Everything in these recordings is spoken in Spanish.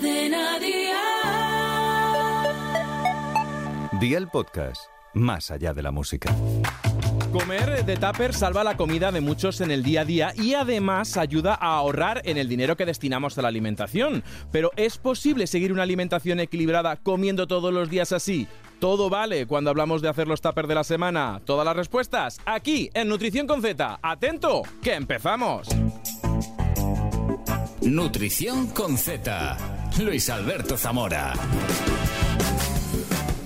Cadena Día el podcast, más allá de la música. Comer de tupper salva la comida de muchos en el día a día y además ayuda a ahorrar en el dinero que destinamos a la alimentación. Pero ¿es posible seguir una alimentación equilibrada comiendo todos los días así? Todo vale cuando hablamos de hacer los tuppers de la semana. Todas las respuestas aquí en Nutrición con Z. Atento, que empezamos. Nutrición con Z. Luis Alberto Zamora.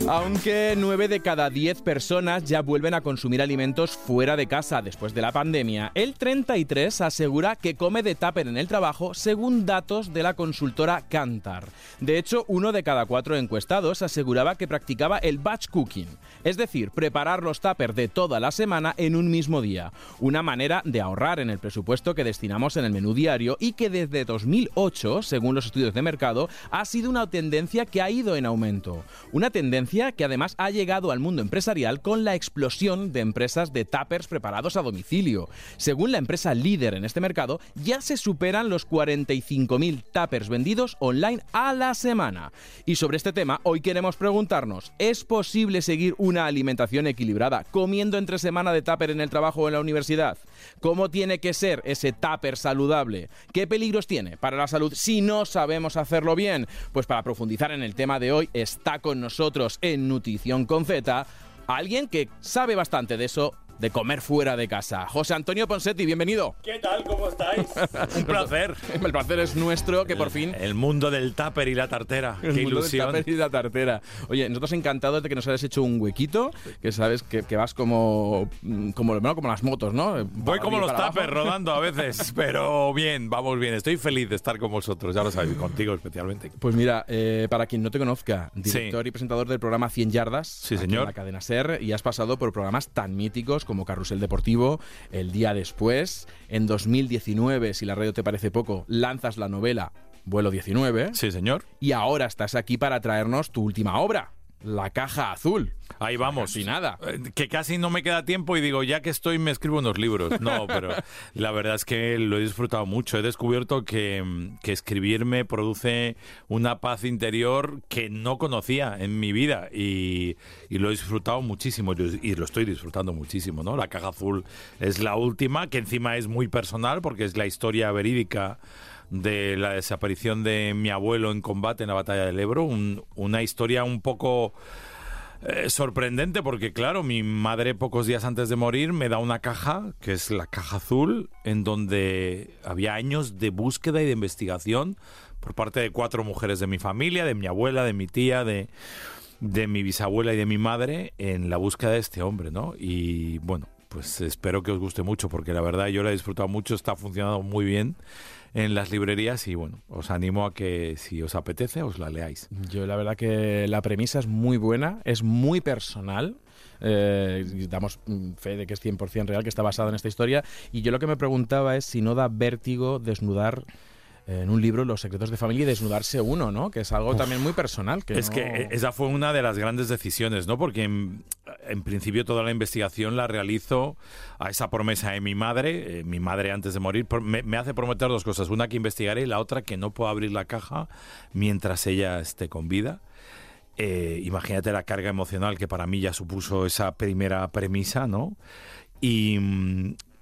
Aunque 9 de cada 10 personas ya vuelven a consumir alimentos fuera de casa después de la pandemia, el 33 asegura que come de tupper en el trabajo según datos de la consultora Kantar. De hecho, uno de cada cuatro encuestados aseguraba que practicaba el batch cooking, es decir, preparar los tuppers de toda la semana en un mismo día, una manera de ahorrar en el presupuesto que destinamos en el menú diario y que desde 2008, según los estudios de mercado, ha sido una tendencia que ha ido en aumento. Una tendencia que además ha llegado al mundo empresarial con la explosión de empresas de tuppers preparados a domicilio. Según la empresa líder en este mercado, ya se superan los 45.000 tuppers vendidos online a la semana. Y sobre este tema, hoy queremos preguntarnos, ¿es posible seguir una alimentación equilibrada comiendo entre semana de tupper en el trabajo o en la universidad? ¿Cómo tiene que ser ese tupper saludable? ¿Qué peligros tiene para la salud si no sabemos hacerlo bien? Pues para profundizar en el tema de hoy está con nosotros en Nutrición con Z, alguien que sabe bastante de eso de comer fuera de casa. José Antonio Ponsetti, bienvenido. ¿Qué tal? ¿Cómo estáis? Un placer. El placer es nuestro, que por fin... El mundo del tupper y la tartera. Qué ilusión. Del tupper y la tartera. Oye, nosotros encantados de que nos hayas hecho un huequito, que sabes que, vas como, como, como las motos, ¿no? Voy como los tuppers rodando a veces, pero bien, vamos bien. Estoy feliz de estar con vosotros, ya lo sabéis, contigo especialmente. Pues mira, eh, para quien no te conozca, director y presentador del programa 100 Yardas, sí, señor. En la cadena SER, y has pasado por programas tan míticos como Carrusel Deportivo, el día después, en 2019, si la radio te parece poco, lanzas la novela Vuelo 19. Sí, señor. Y ahora estás aquí para traernos tu última obra. La caja azul. Ahí vamos. Y nada. Eh, que casi no me queda tiempo y digo, ya que estoy, me escribo unos libros. No, pero la verdad es que lo he disfrutado mucho. He descubierto que, que escribir produce una paz interior que no conocía en mi vida y, y, lo he disfrutado muchísimo y lo estoy disfrutando muchísimo, ¿no? La caja azul es la última, que encima es muy personal porque es la historia verídica de la desaparición de mi abuelo en combate en la batalla del Ebro, una historia un poco eh, sorprendente porque claro, mi madre pocos días antes de morir me da una caja, que es la caja azul, en donde había años de búsqueda y de investigación por parte de cuatro mujeres de mi familia, de mi abuela, de mi tía, de de mi bisabuela y de mi madre en la búsqueda de este hombre, ¿no? Y bueno, pues espero que os guste mucho porque la verdad yo la he disfrutado mucho, está funcionando muy bien en las librerías y bueno, os animo a que si os apetece os la leáis. Yo la verdad que la premisa es muy buena, es muy personal. Eh, damos fe de que es 100% real, que está basado en esta historia. Y yo lo que me preguntaba es si no da vértigo desnudar en un libro Los secretos de familia y desnudarse uno, ¿no? Que es algo también muy personal. Que es que esa fue una de las grandes decisiones, ¿no? Porque en, principio toda la investigación la realizo a esa promesa de mi madre. Eh, mi madre antes de morir me, hace prometer dos cosas. Una que investigaré y la otra que no puedo abrir la caja mientras ella esté con vida. Eh, imagínate la carga emocional que para mí ya supuso esa primera premisa, ¿no? Y,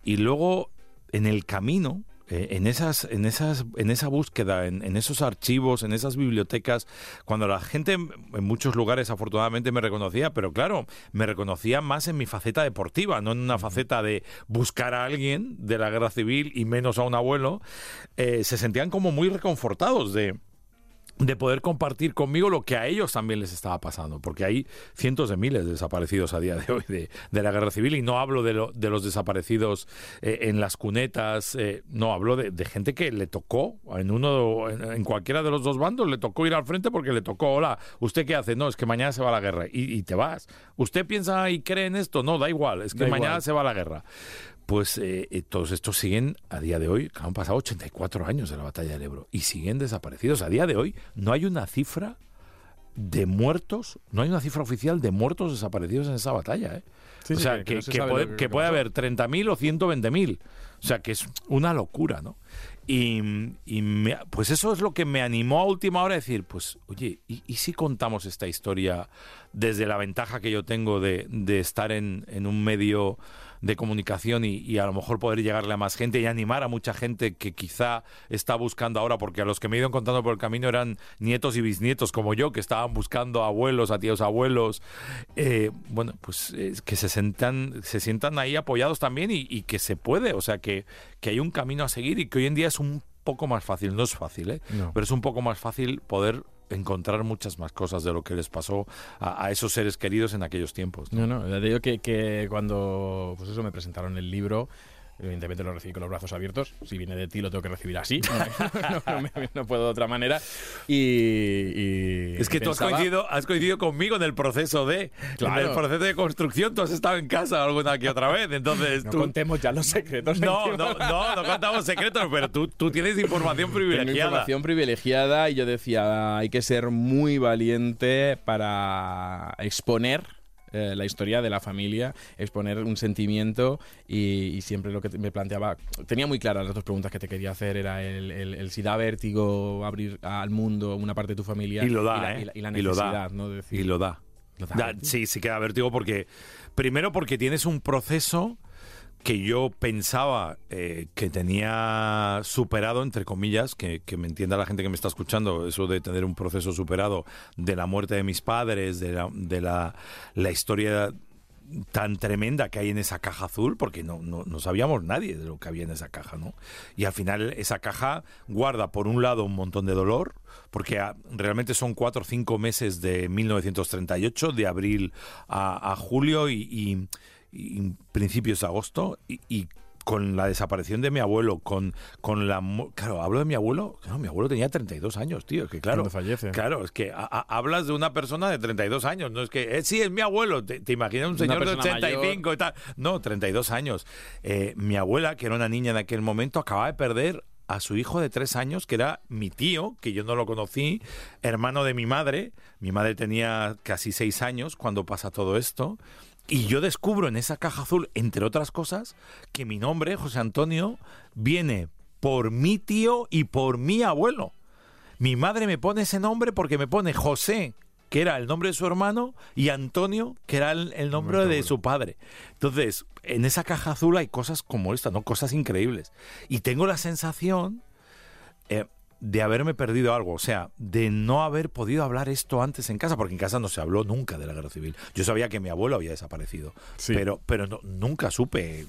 y luego en el camino eh, en, esas, en, esas, en esa búsqueda, en, esos archivos, en esas bibliotecas, cuando la gente en muchos lugares afortunadamente me reconocía, pero claro, me reconocía más en mi faceta deportiva, no en una faceta de buscar a alguien de la guerra civil y menos a un abuelo, eh, se sentían como muy reconfortados de de poder compartir conmigo lo que a ellos también les estaba pasando, porque hay cientos de miles de desaparecidos a día de hoy de, la guerra civil y no hablo de, lo, de los desaparecidos eh, en las cunetas, eh, no, hablo de, gente que le tocó en uno, en, cualquiera de los dos bandos, le tocó ir al frente porque le tocó, hola, ¿usted qué hace? No, es que mañana se va a la guerra y, te vas. ¿Usted piensa y cree en esto? No, da igual, es que mañana se va a la guerra pues eh, eh, todos estos siguen a día de hoy, han pasado 84 años de la batalla del Ebro y siguen desaparecidos. A día de hoy no hay una cifra de muertos, no hay una cifra oficial de muertos desaparecidos en esa batalla. ¿eh? o sea, que, puede, haber 30.000 o 120.000. O sea, que es una locura, ¿no? Y, y me- pues eso es lo que me animó a última hora a decir, pues oye, ¿y, y si contamos esta historia desde la ventaja que yo tengo de, de estar en, en un medio de comunicación y, y a lo mejor poder llegarle a más gente y animar a mucha gente que quizá está buscando ahora, porque a los que me he ido encontrando por el camino eran nietos y bisnietos como yo, que estaban buscando abuelos, a tíos abuelos, eh, bueno, pues eh, que se sientan, se sientan ahí apoyados también y, y que se puede, o sea, que, que hay un camino a seguir y que hoy en día es un poco más fácil, no es fácil, ¿eh? No. pero es un poco más fácil poder encontrar muchas más cosas de lo que les pasó a, esos seres queridos en aquellos tiempos. ¿no? No, no, digo que, que cuando pues eso me presentaron el libro, evidentemente lo recibí con los brazos abiertos. Si viene de ti, lo tengo que recibir así. No, no, me- no puedo de otra manera. Y. y Es que tú has pensaba- coincidido, has coincidido conmigo en el proceso de Claro. en el proceso de construcción. Tú has estado en casa alguna que otra vez, entonces No tú contemos ya los secretos. no, no, no, no contamos secretos, pero tú, tú tienes información Tengo privilegiada. información privilegiada y yo decía, hay que ser muy valiente para exponer eh, la historia de la familia, exponer un sentimiento y, y siempre lo que me planteaba, tenía muy claras las dos preguntas que te quería hacer, era el, el- el si da vértigo abrir al mundo una parte de tu familia Y lo da, la, ¿eh? y la- la Y lo da. necesidad, ¿no? De decir, Y lo da. ¿Lo da sí, sí que da vértigo porque, primero porque tienes un proceso que yo pensaba eh, que tenía superado, entre comillas, que, que me entienda la gente que me está escuchando, eso de tener un proceso superado de la muerte de mis padres, de la, de la, la historia tan tremenda que hay en esa caja azul, porque no, no, no sabíamos nadie de lo que había en esa caja, ¿no? Y al final esa caja guarda, por un lado, un montón de dolor, porque ah, realmente son cuatro o cinco meses de 1938, de abril a, a julio y, y- y principios de agosto, y, y con la desaparición de mi abuelo, con, con la... Claro, hablo de mi abuelo, claro, mi abuelo tenía 32 años, tío, que claro... Fallece. Claro, es que a- a- hablas de una persona de 32 años, no es que, eh, sí, es mi abuelo, te, te imaginas un señor de persona 85 y tal. No, 32 años. Eh, mi abuela, que era una niña en aquel momento, acababa de perder a su hijo de tres años, que era mi tío, que yo no lo conocí, hermano de mi madre. Mi madre tenía casi seis años cuando pasa todo esto. Y yo descubro en esa caja azul, entre otras cosas, que mi nombre, José Antonio, viene por mi tío y por mi abuelo. Mi madre me pone ese nombre porque me pone José, que era el nombre de su hermano, y Antonio, que era el, el nombre de su padre. Entonces, en esa caja azul hay cosas como esta, ¿no? Cosas increíbles. Y tengo la sensación eh, de haberme perdido algo, o sea, de no haber podido hablar esto antes en casa, porque en casa no se habló nunca de la guerra civil. Yo sabía que mi abuelo había desaparecido, Sí. pero, pero no- nunca supe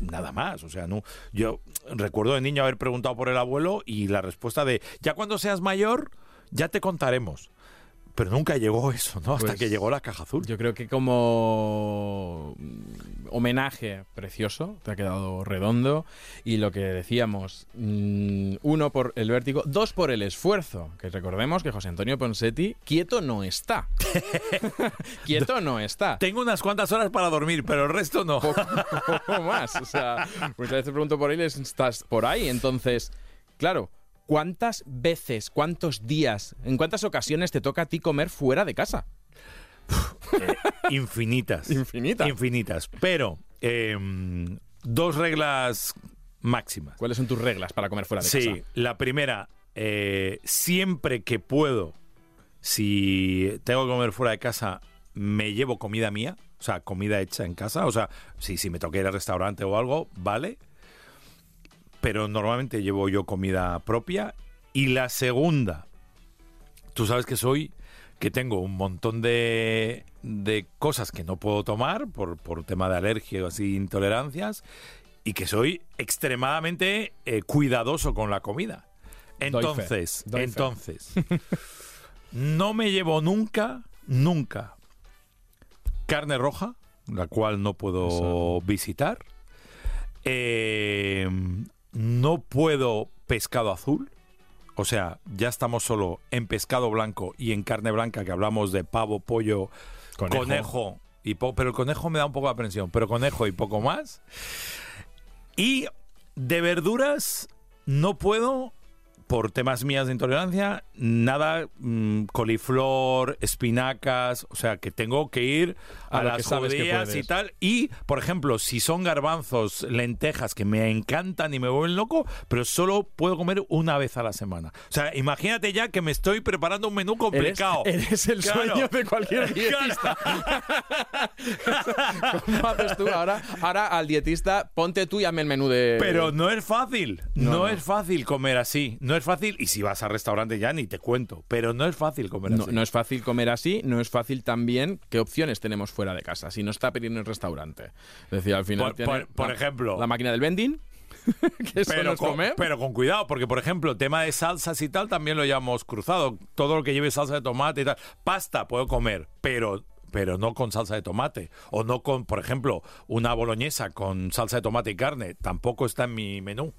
nada más. O sea, no, yo recuerdo de niño haber preguntado por el abuelo y la respuesta de, ya cuando seas mayor, ya te contaremos. Pero nunca llegó eso, ¿no? Hasta Pues, que llegó la caja azul. Yo creo que como mm, homenaje precioso, te ha quedado redondo. Y lo que decíamos, mm, uno por el vértigo, dos por el esfuerzo. Que recordemos que José Antonio Ponsetti quieto no está. quieto no está. Tengo unas cuantas horas para dormir, pero el resto no. poco más. O sea, muchas veces pregunto por él, estás por ahí. Entonces, claro, ¿cuántas veces, cuántos días, en cuántas ocasiones te toca a ti comer fuera de casa? Eh, infinitas. Infinitas. Infinitas. Pero eh, dos reglas máximas. ¿Cuáles son tus reglas para comer fuera de Sí, casa? la primera, eh, siempre que puedo, si tengo que comer fuera de casa, me llevo comida mía, o sea, comida hecha en casa, o sea, si, si me toca ir al restaurante o algo, vale, pero normalmente llevo yo comida propia. Y la segunda, tú sabes que soy, que tengo un montón de, de cosas que no puedo tomar por, por tema de alergia o así, intolerancias, y que soy extremadamente eh, cuidadoso con la comida. Entonces, doy fe. entonces, no me llevo nunca, nunca carne roja, la cual no puedo Eso. visitar. Eh, no puedo pescado azul. O sea, ya estamos solo en pescado blanco y en carne blanca, que hablamos de pavo, pollo, Conejo. conejo, y po- pero el conejo me da un poco de aprensión, pero conejo y poco más. Y de verduras no puedo por temas mías de intolerancia, nada mm, coliflor, espinacas, o sea, que tengo que ir a, A las judías y tal. Y, por ejemplo, si son garbanzos, lentejas, que me encantan y me vuelven loco, pero solo puedo comer una vez a la semana. O sea, imagínate ya que me estoy preparando un menú Eres, complicado. eres el Claro. sueño de cualquier dietista. ¿Cómo haces tú ahora? Ahora al dietista, ponte tú y hazme el menú de... Pero no es fácil, no, No, no. es fácil comer así, no es fácil, y si vas al restaurante ya ni te cuento, pero no es fácil comer No, así. no es fácil comer así, no es fácil también qué opciones tenemos fuera de casa, si no está pidiendo en el restaurante. Es decir, al final Por- tiene por- por la- ejemplo. La máquina del vending, que pero, es con, comer. pero con cuidado, porque por ejemplo, tema de salsas y tal también lo llevamos cruzado. Todo lo que lleve salsa de tomate y tal. Pasta puedo comer, pero pero no con salsa de tomate. O no con, por ejemplo, una boloñesa con salsa de tomate y carne. Tampoco está en mi menú.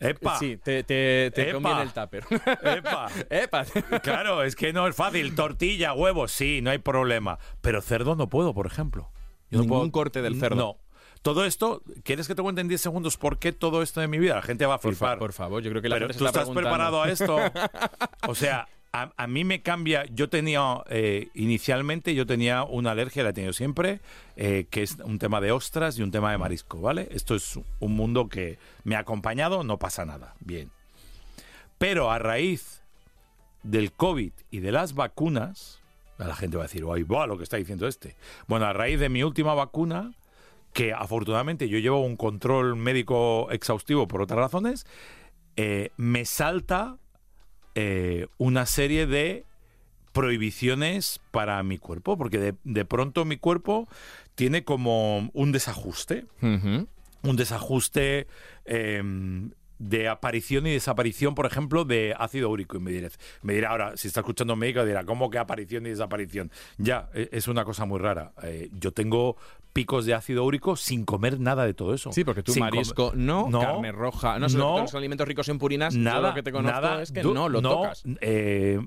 ¡Epa! Sí, te, te, te Epa. conviene el tupper. ¡Epa! Epa. Claro, es que no es fácil. Tortilla, huevos, sí, no hay problema. Pero cerdo no puedo, por ejemplo. no Ningún corte del cerdo. No. Todo esto, ¿quieres que te cuente en 10 segundos por qué todo esto de mi vida? La gente va a Por, fa- flipar. por favor, yo creo que la Pero gente se tú está estás preparado a esto. O sea, a, a mí me cambia. Yo tenía, eh, inicialmente, yo tenía una alergia, la he tenido siempre, eh, que es un tema de ostras y un tema de marisco, ¿vale? Esto es un mundo que me ha acompañado, no pasa nada. Bien. Pero a raíz del COVID y de las vacunas, la gente va a decir, ¡ay, va lo que está diciendo este! Bueno, a raíz de mi última vacuna, que afortunadamente yo llevo un control médico exhaustivo por otras razones, eh, me salta eh, una serie de prohibiciones para mi cuerpo, porque de, de pronto mi cuerpo tiene como un desajuste, un desajuste eh, de aparición y desaparición, por ejemplo, de ácido úrico. Y me dirá, me dirá ahora, si está escuchando un médico, dirá, ¿cómo que aparición y desaparición? Ya, e- es una cosa muy rara. Eh, yo tengo picos de ácido úrico sin comer nada de todo eso. Sí, porque tú Sin marisco no, No, carne roja, no, no. los alimentos ricos en purinas, yo nada lo que te conozco nada, es que no lo tocas. eh,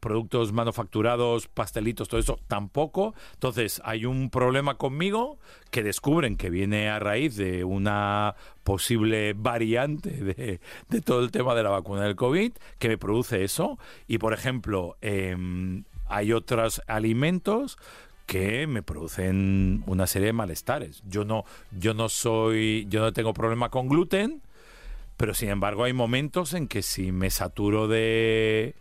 productos manufacturados, pastelitos, todo eso, tampoco. Entonces, hay un problema conmigo que descubren que viene a raíz de una posible variante de, de todo el tema de la vacuna del COVID que me produce eso. Y, por ejemplo, em, hay otros alimentos que me producen una serie de malestares. Yo no, yo no soy, yo no tengo problema con gluten, pero sin embargo hay momentos en que si me saturo de,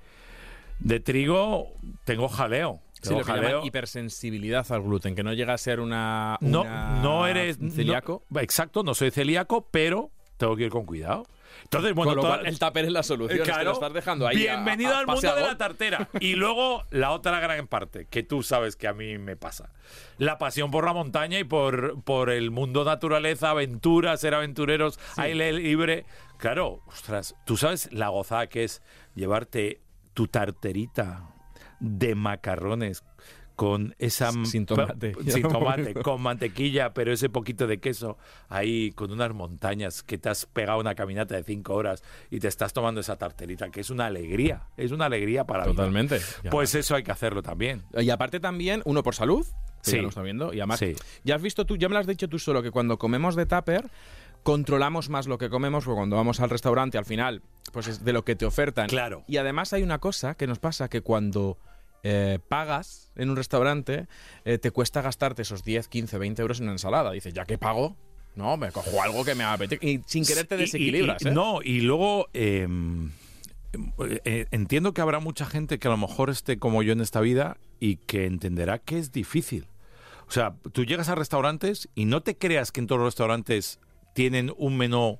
de trigo, tengo jaleo. Sí, lo que llaman hipersensibilidad al gluten, que no llega a ser una, no, una- no eres celíaco. no- exacto, no soy celíaco, pero tengo que ir con cuidado. Entonces, bueno, con lo cual, el tupper es la solución, es que Claro. lo estás dejando ahí. Bienvenido a- al mundo de la tartera. Y luego la otra gran parte, que tú sabes que a mí me pasa. La pasión por la montaña y por, por el mundo naturaleza, aventura, ser aventureros, aire libre. Claro, ostras, tú sabes la gozada que es llevarte tu tarterita de macarrones con esa Sin tomate. sin tomate, con mantequilla, pero ese poquito de queso ahí con unas montañas que te has pegado una caminata de cinco horas y te estás tomando esa tarterita, que es una alegría, es una alegría para. Totalmente. Pues eso hay que hacerlo también. Y aparte también, uno por salud, que Sí. ya lo está viendo, y además, Sí. ya has visto tú, ya me lo has dicho tú solo, que cuando comemos de tupper, controlamos más lo que comemos, porque cuando vamos al restaurante, al final, pues es de lo que te ofertan. Claro. Y además hay una cosa que nos pasa, que cuando eh, pagas en un restaurante, eh, te cuesta gastarte esos 10, 15, 20 euros en una ensalada. Dices, ya que pago, no, me cojo algo que me apetece. Y sin querer te Y- y- desequilibras, y- ¿eh? No, y luego eh, entiendo que habrá mucha gente que a lo mejor esté como yo en esta vida y que entenderá que es difícil. O sea, tú llegas a restaurantes y no te creas que en todos los restaurantes tienen un menú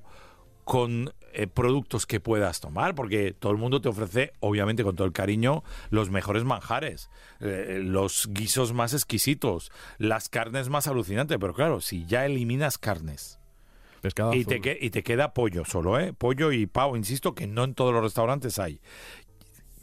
con eh, productos que puedas tomar, porque todo el mundo te ofrece, obviamente con todo el cariño, los mejores manjares, eh, los guisos más exquisitos, las carnes más alucinantes, pero claro, si ya eliminas carnes, Pescado y azul. te, y te queda pollo solo, ¿eh? Pollo y pavo, insisto que no en todos los restaurantes hay.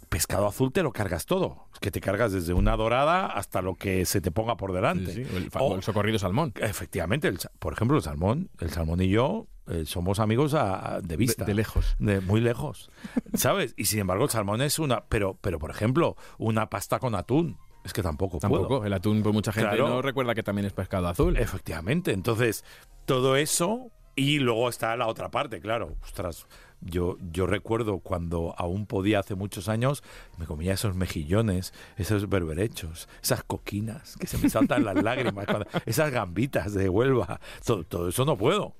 Pescado azul te lo cargas todo. Que te cargas desde una dorada hasta lo que se te ponga por delante. Sí, sí, el, O- el socorrido salmón. efectivamente, el por ejemplo, el salmón, el salmón y yo eh, somos amigos a- a- de vista. de lejos. De muy lejos. ¿Sabes? Y sin embargo, el salmón es una. Pero, pero por ejemplo, una pasta con atún. Es que tampoco, Tampoco. puedo. El atún, pues mucha gente Claro. no recuerda que también es pescado azul. Efectivamente. Entonces, todo eso. Y luego está la otra parte, claro. Ostras, Yo, yo recuerdo cuando aún podía hace muchos años, me comía esos mejillones, esos berberechos, esas coquinas que se me saltan las lágrimas, esas gambitas de Huelva. Todo, todo eso no puedo.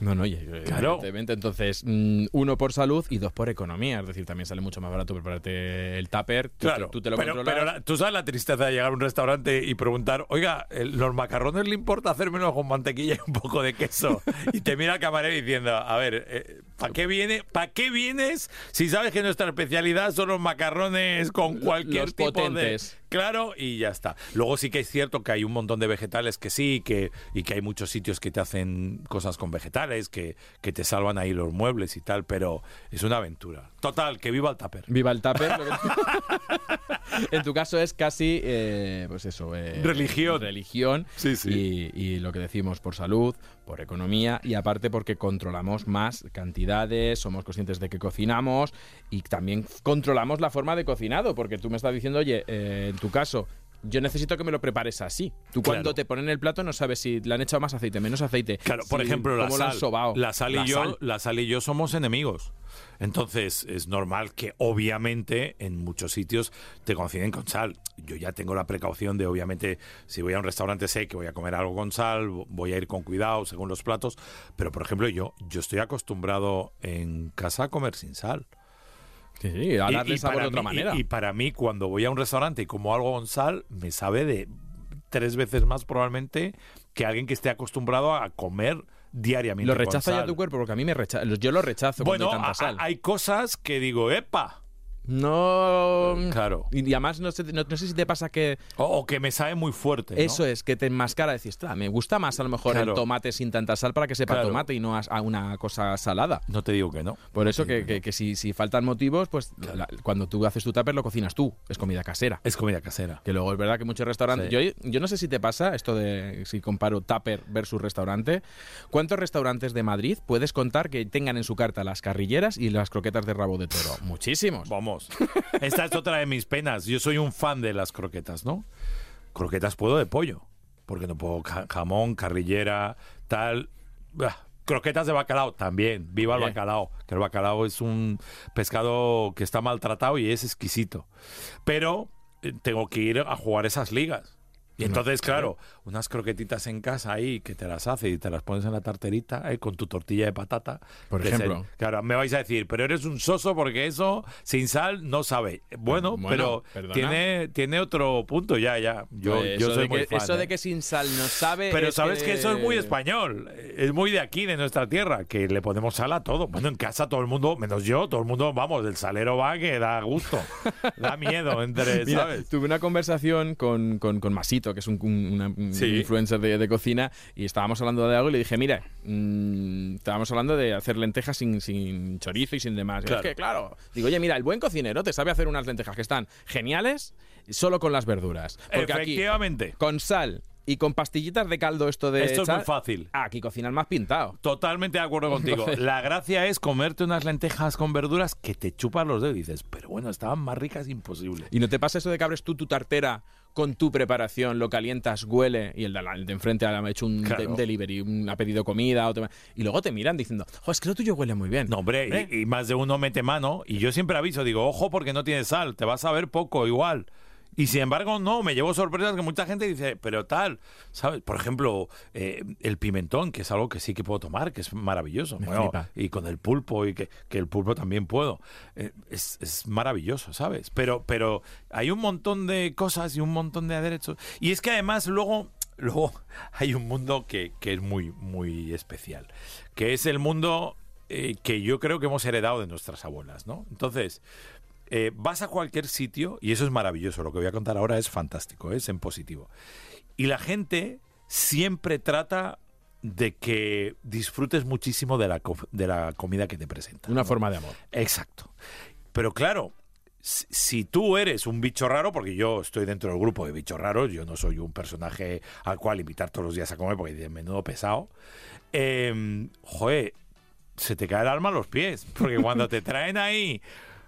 No, no, claro. evidentemente. Entonces, mm, uno por salud y dos por economía. Es decir, también sale mucho más barato prepararte el tupper. claro, tú te lo pero, pero tú sabes la tristeza de llegar a un restaurante y preguntar, oiga, ¿los macarrones le importa hacérmelo con mantequilla y un poco de queso? y te mira el camarero diciendo, a ver, eh, ¿para qué, viene, ¿para qué vienes si sabes que nuestra especialidad son los macarrones con cualquier tipo de claro y ya está. Luego sí que es cierto que hay un montón de vegetales que sí, que, y que hay muchos sitios que te hacen cosas con vegetales, que, que te salvan ahí los muebles y tal, pero es una aventura. Total, que viva el tupper. Viva el tupper. en tu caso es casi, eh, pues eso. Eh, religión. Religión. Sí, sí. Y, y, lo que decimos por salud, por economía y aparte porque controlamos más cantidades, somos conscientes de que cocinamos y también controlamos la forma de cocinado, porque tú me estás diciendo, oye, eh, en tu caso, yo necesito que me lo prepares así. Tú cuando te ponen el plato no sabes si le han echado más aceite, menos aceite. Claro, por ejemplo, la sal, la sal, y yo, la sal y yo somos enemigos. Entonces es normal que obviamente en muchos sitios te cocinen con sal. Yo ya tengo la precaución de obviamente si voy a un restaurante sé que voy a comer algo con sal, voy a ir con cuidado según los platos, pero por ejemplo yo yo estoy acostumbrado en casa a comer sin sal. Sí, a darle sabor de otra manera. Y, para mí, cuando voy a un restaurante y como algo con sal, me sabe de tres veces más probablemente que alguien que esté acostumbrado a comer diariamente. Lo rechaza ya tu cuerpo, porque a mí me rechaza. Yo lo rechazo bueno, con tanta sal. hay cosas que digo, epa, no. Claro. Y además, no sé, no, sé si te pasa que. O, que me sabe muy fuerte. Eso es, que te enmascara. Decís, me gusta más a lo mejor el tomate sin tanta sal para que sepa tomate y no a una cosa salada. No te digo que no. Por eso que, que, si, si, faltan motivos, pues cuando tú haces tu tupper lo cocinas tú. Es comida casera. Es comida casera. Que luego es verdad que muchos restaurantes. Yo, yo no sé si te pasa esto de si comparo tupper versus restaurante. ¿Cuántos restaurantes de Madrid puedes contar que tengan en su carta las carrilleras y las croquetas de rabo de toro? Muchísimos. Vamos. Esta es otra de mis penas. Yo soy un fan de las croquetas, ¿no? Croquetas puedo de pollo, porque no puedo jamón, carrillera, tal. Croquetas de bacalao también, viva el bacalao, que el bacalao es un pescado que está maltratado y es exquisito. Pero eh, tengo que ir a jugar esas ligas. Y entonces, claro, unas croquetitas en casa ahí que te las hace y te las pones en la tarterita eh, con tu tortilla de patata. Por ejemplo. claro, me vais a decir, pero eres un soso porque eso sin sal no sabe. Bueno, pero tiene, tiene otro punto ya, ya. Yo, pues yo soy muy Eso de ¿eh? que sin sal no sabe. Pero sabes que... eso es muy español. Es muy de aquí, de nuestra tierra, que le ponemos sal a todo. Bueno, en casa todo el mundo, menos yo, todo el mundo, vamos, el salero va que da gusto. da miedo entre, ¿sabes? Tuve una conversación con, con, con Masito que es un, influencer de, cocina, y estábamos hablando de algo y le dije, mira, mm, estábamos hablando de hacer lentejas sin, sin chorizo y sin demás. es que, claro, digo, oye, mira, el buen cocinero te sabe hacer unas lentejas que están geniales solo con las verduras. Porque Efectivamente. con sal, y con pastillitas de caldo esto de... Esto es muy fácil. Aquí cocinas más pintado. Totalmente de acuerdo contigo. La gracia es comerte unas lentejas con verduras que te chupas los dedos y dices, pero bueno, estaban más ricas imposible. ¿Y no te pasa eso de que abres tú tu tartera con tu preparación, lo calientas, huele y el de, enfrente ha hecho un, delivery, ha pedido comida y luego te miran diciendo, jo, es que lo tuyo huele muy bien. No, hombre, y, y, más de uno mete mano y yo siempre aviso, digo, ojo porque no tiene sal, te vas a ver poco igual. Y sin embargo, no, me llevo sorpresas que mucha gente dice, pero tal, ¿sabes? Por ejemplo, eh, el pimentón, que es algo que sí que puedo tomar, que es maravilloso. y con el pulpo, y que, el pulpo también puedo. Eh, es, es, maravilloso, ¿sabes? Pero, pero hay un montón de cosas y un montón de aderezos. Y es que además luego luego hay un mundo que, que, es muy, muy especial, que es el mundo eh, que yo creo que hemos heredado de nuestras abuelas, ¿no? Entonces, eh, vas a cualquier sitio, y eso es maravilloso, lo que voy a contar ahora es fantástico, es en positivo. Y la gente siempre trata de que disfrutes muchísimo de la, de la comida que te presenta. Una forma de amor. Exacto. Pero claro, si tú eres un bicho raro, porque yo estoy dentro del grupo de bichos raros, yo no soy un personaje al cual invitar todos los días a comer porque es menudo pesado, eh, joder, se te cae el alma a los pies, porque cuando te traen ahí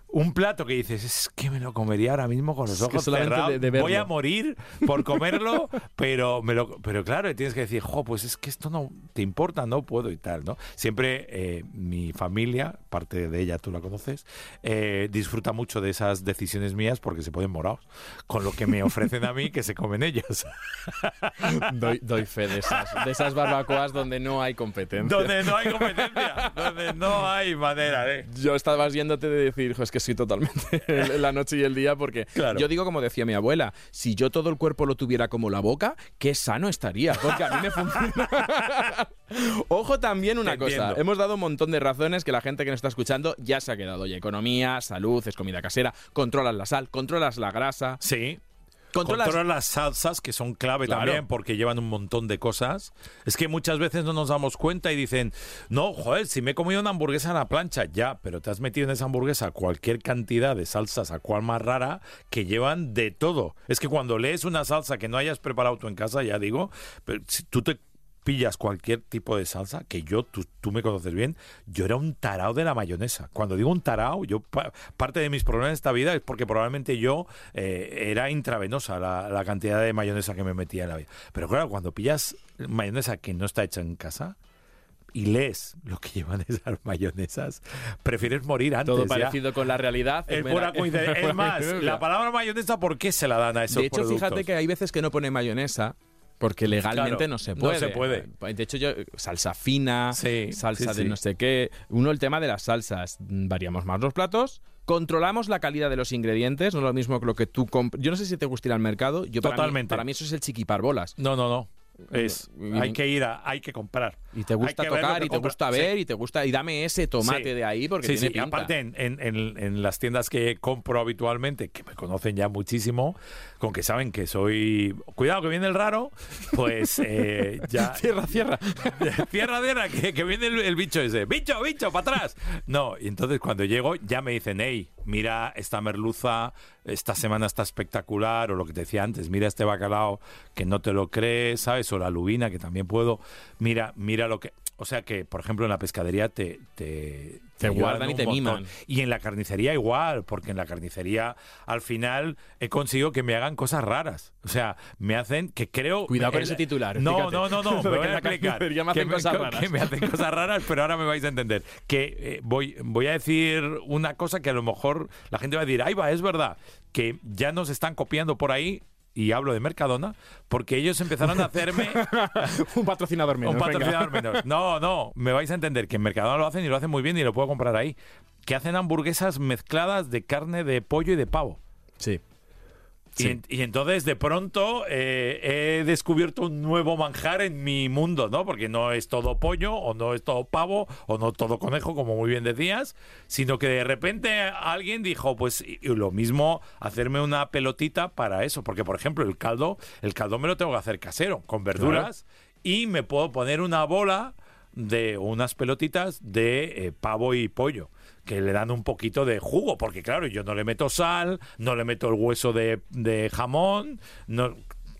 un plato que dices, es que me lo comería ahora mismo con los Es que ojos cerrados. de- de. Voy a morir por comerlo, pero me lo, pero claro, tienes que decir, jo, pues es que esto no te importa, no puedo y tal, ¿no? Siempre eh, mi familia, parte de ella tú la conoces, eh, disfruta mucho de esas decisiones mías porque se ponen morados con lo que me ofrecen a mí que se comen ellos. Doy, doy fe de esas, de esas barbacoas donde no hay competencia. donde no hay competencia, donde no hay manera de... Yo estaba yéndote de decir, "Jo, es que soy totalmente la noche y el día, porque Claro. yo digo como decía mi abuela, si yo todo el cuerpo lo tuviera como la boca, qué sano estaría, porque a mí me funciona. Ojo también una cosa, hemos dado un montón de razones que la gente que nos está escuchando ya se ha quedado. Oye, economía, salud, es comida casera, controlas la sal, controlas la grasa, Sí, controlas... Controlar las salsas, que son clave Claro. también porque llevan un montón de cosas. Es que muchas veces no nos damos cuenta y dicen, no, joder, si me he comido una hamburguesa en la plancha, ya, pero te has metido en esa hamburguesa cualquier cantidad de salsas, a cual más rara, que llevan de todo. Es que cuando lees una salsa que no hayas preparado tú en casa, ya digo, pero si tú te pillas cualquier tipo de salsa, que yo, tú, tú me conoces bien, yo era un tarao de la mayonesa. Cuando digo un tarao, yo pa- parte de mis problemas en esta vida es porque probablemente yo eh, era intravenosa la, la cantidad de mayonesa que me metía en la vida. Pero claro, cuando pillas mayonesa que no está hecha en casa y lees lo que llevan esas mayonesas, prefieres morir antes. todo ya. parecido con la realidad. Es coincidencia. Más, la palabra mayonesa, ¿por qué se la dan a esos De hecho, productos? fíjate que hay veces que no pone mayonesa. Porque legalmente Claro, no se no puede. se puede. De hecho, yo, salsa fina, Sí, salsa sí, de sí. no sé qué. Uno, el tema de las salsas. Variamos más los platos. Controlamos la calidad de los ingredientes. No es lo mismo que lo que tú compras. Yo no sé si te gusta ir al mercado. Yo para mí- Totalmente. Para mí, eso es el chiquipar bolas. No, no, no. Es, hay que ir a, hay que comprar. Y te gusta tocar, y te compra. gusta Sí. ver, y te gusta. Y dame ese tomate Sí. de ahí porque sí, tiene sí. pinta. Aparte, en, en- en- en las tiendas que compro habitualmente, que me conocen ya muchísimo, con que saben que soy. Cuidado, que viene el raro, pues eh, ya. Cierra, cierra. Cierra, cierra, que, que viene el, el bicho ese. ¡Bicho, bicho, para atrás! No, y entonces cuando llego ya me dicen, hey, mira esta merluza, esta semana está espectacular, o lo que te decía antes, mira este bacalao que no te lo crees, ¿sabes? O la lubina, que también puedo. Mira, mira lo que... O sea que, por ejemplo, en la pescadería te... Te, Te guardan y te montón. miman. Y en la carnicería igual, porque en la carnicería al final he conseguido que me hagan cosas raras. O sea, me hacen que creo... Cuidado con el- ese titular, No, fíjate. no, no, no. Me voy a explicar. me Que hacen cosas que- raras. que me hacen cosas raras, pero ahora me vais a entender. Que eh, voy, voy a decir una cosa que a lo mejor la gente va a decir, ahí va, es verdad, que ya nos están copiando por ahí. Y hablo de Mercadona, porque ellos empezaron a hacerme un patrocinador menos. un venga. patrocinador menos. No, no, me vais a entender que en Mercadona lo hacen y lo hacen muy bien y lo puedo comprar ahí. Que hacen hamburguesas mezcladas de carne de pollo y de pavo. Sí. Y, Sí. y entonces de pronto eh, he descubierto un nuevo manjar en mi mundo, ¿no? Porque no es todo pollo, o no es todo pavo, o no todo conejo, como muy bien decías, sino que de repente alguien dijo, pues y- y lo mismo hacerme una pelotita para eso. Porque, por ejemplo, el caldo, el caldo me lo tengo que hacer casero, con verduras, y me puedo poner una bola de unas pelotitas de eh, pavo y pollo que le dan un poquito de jugo, porque claro, yo no le meto sal, no le meto el hueso de, jamón, no,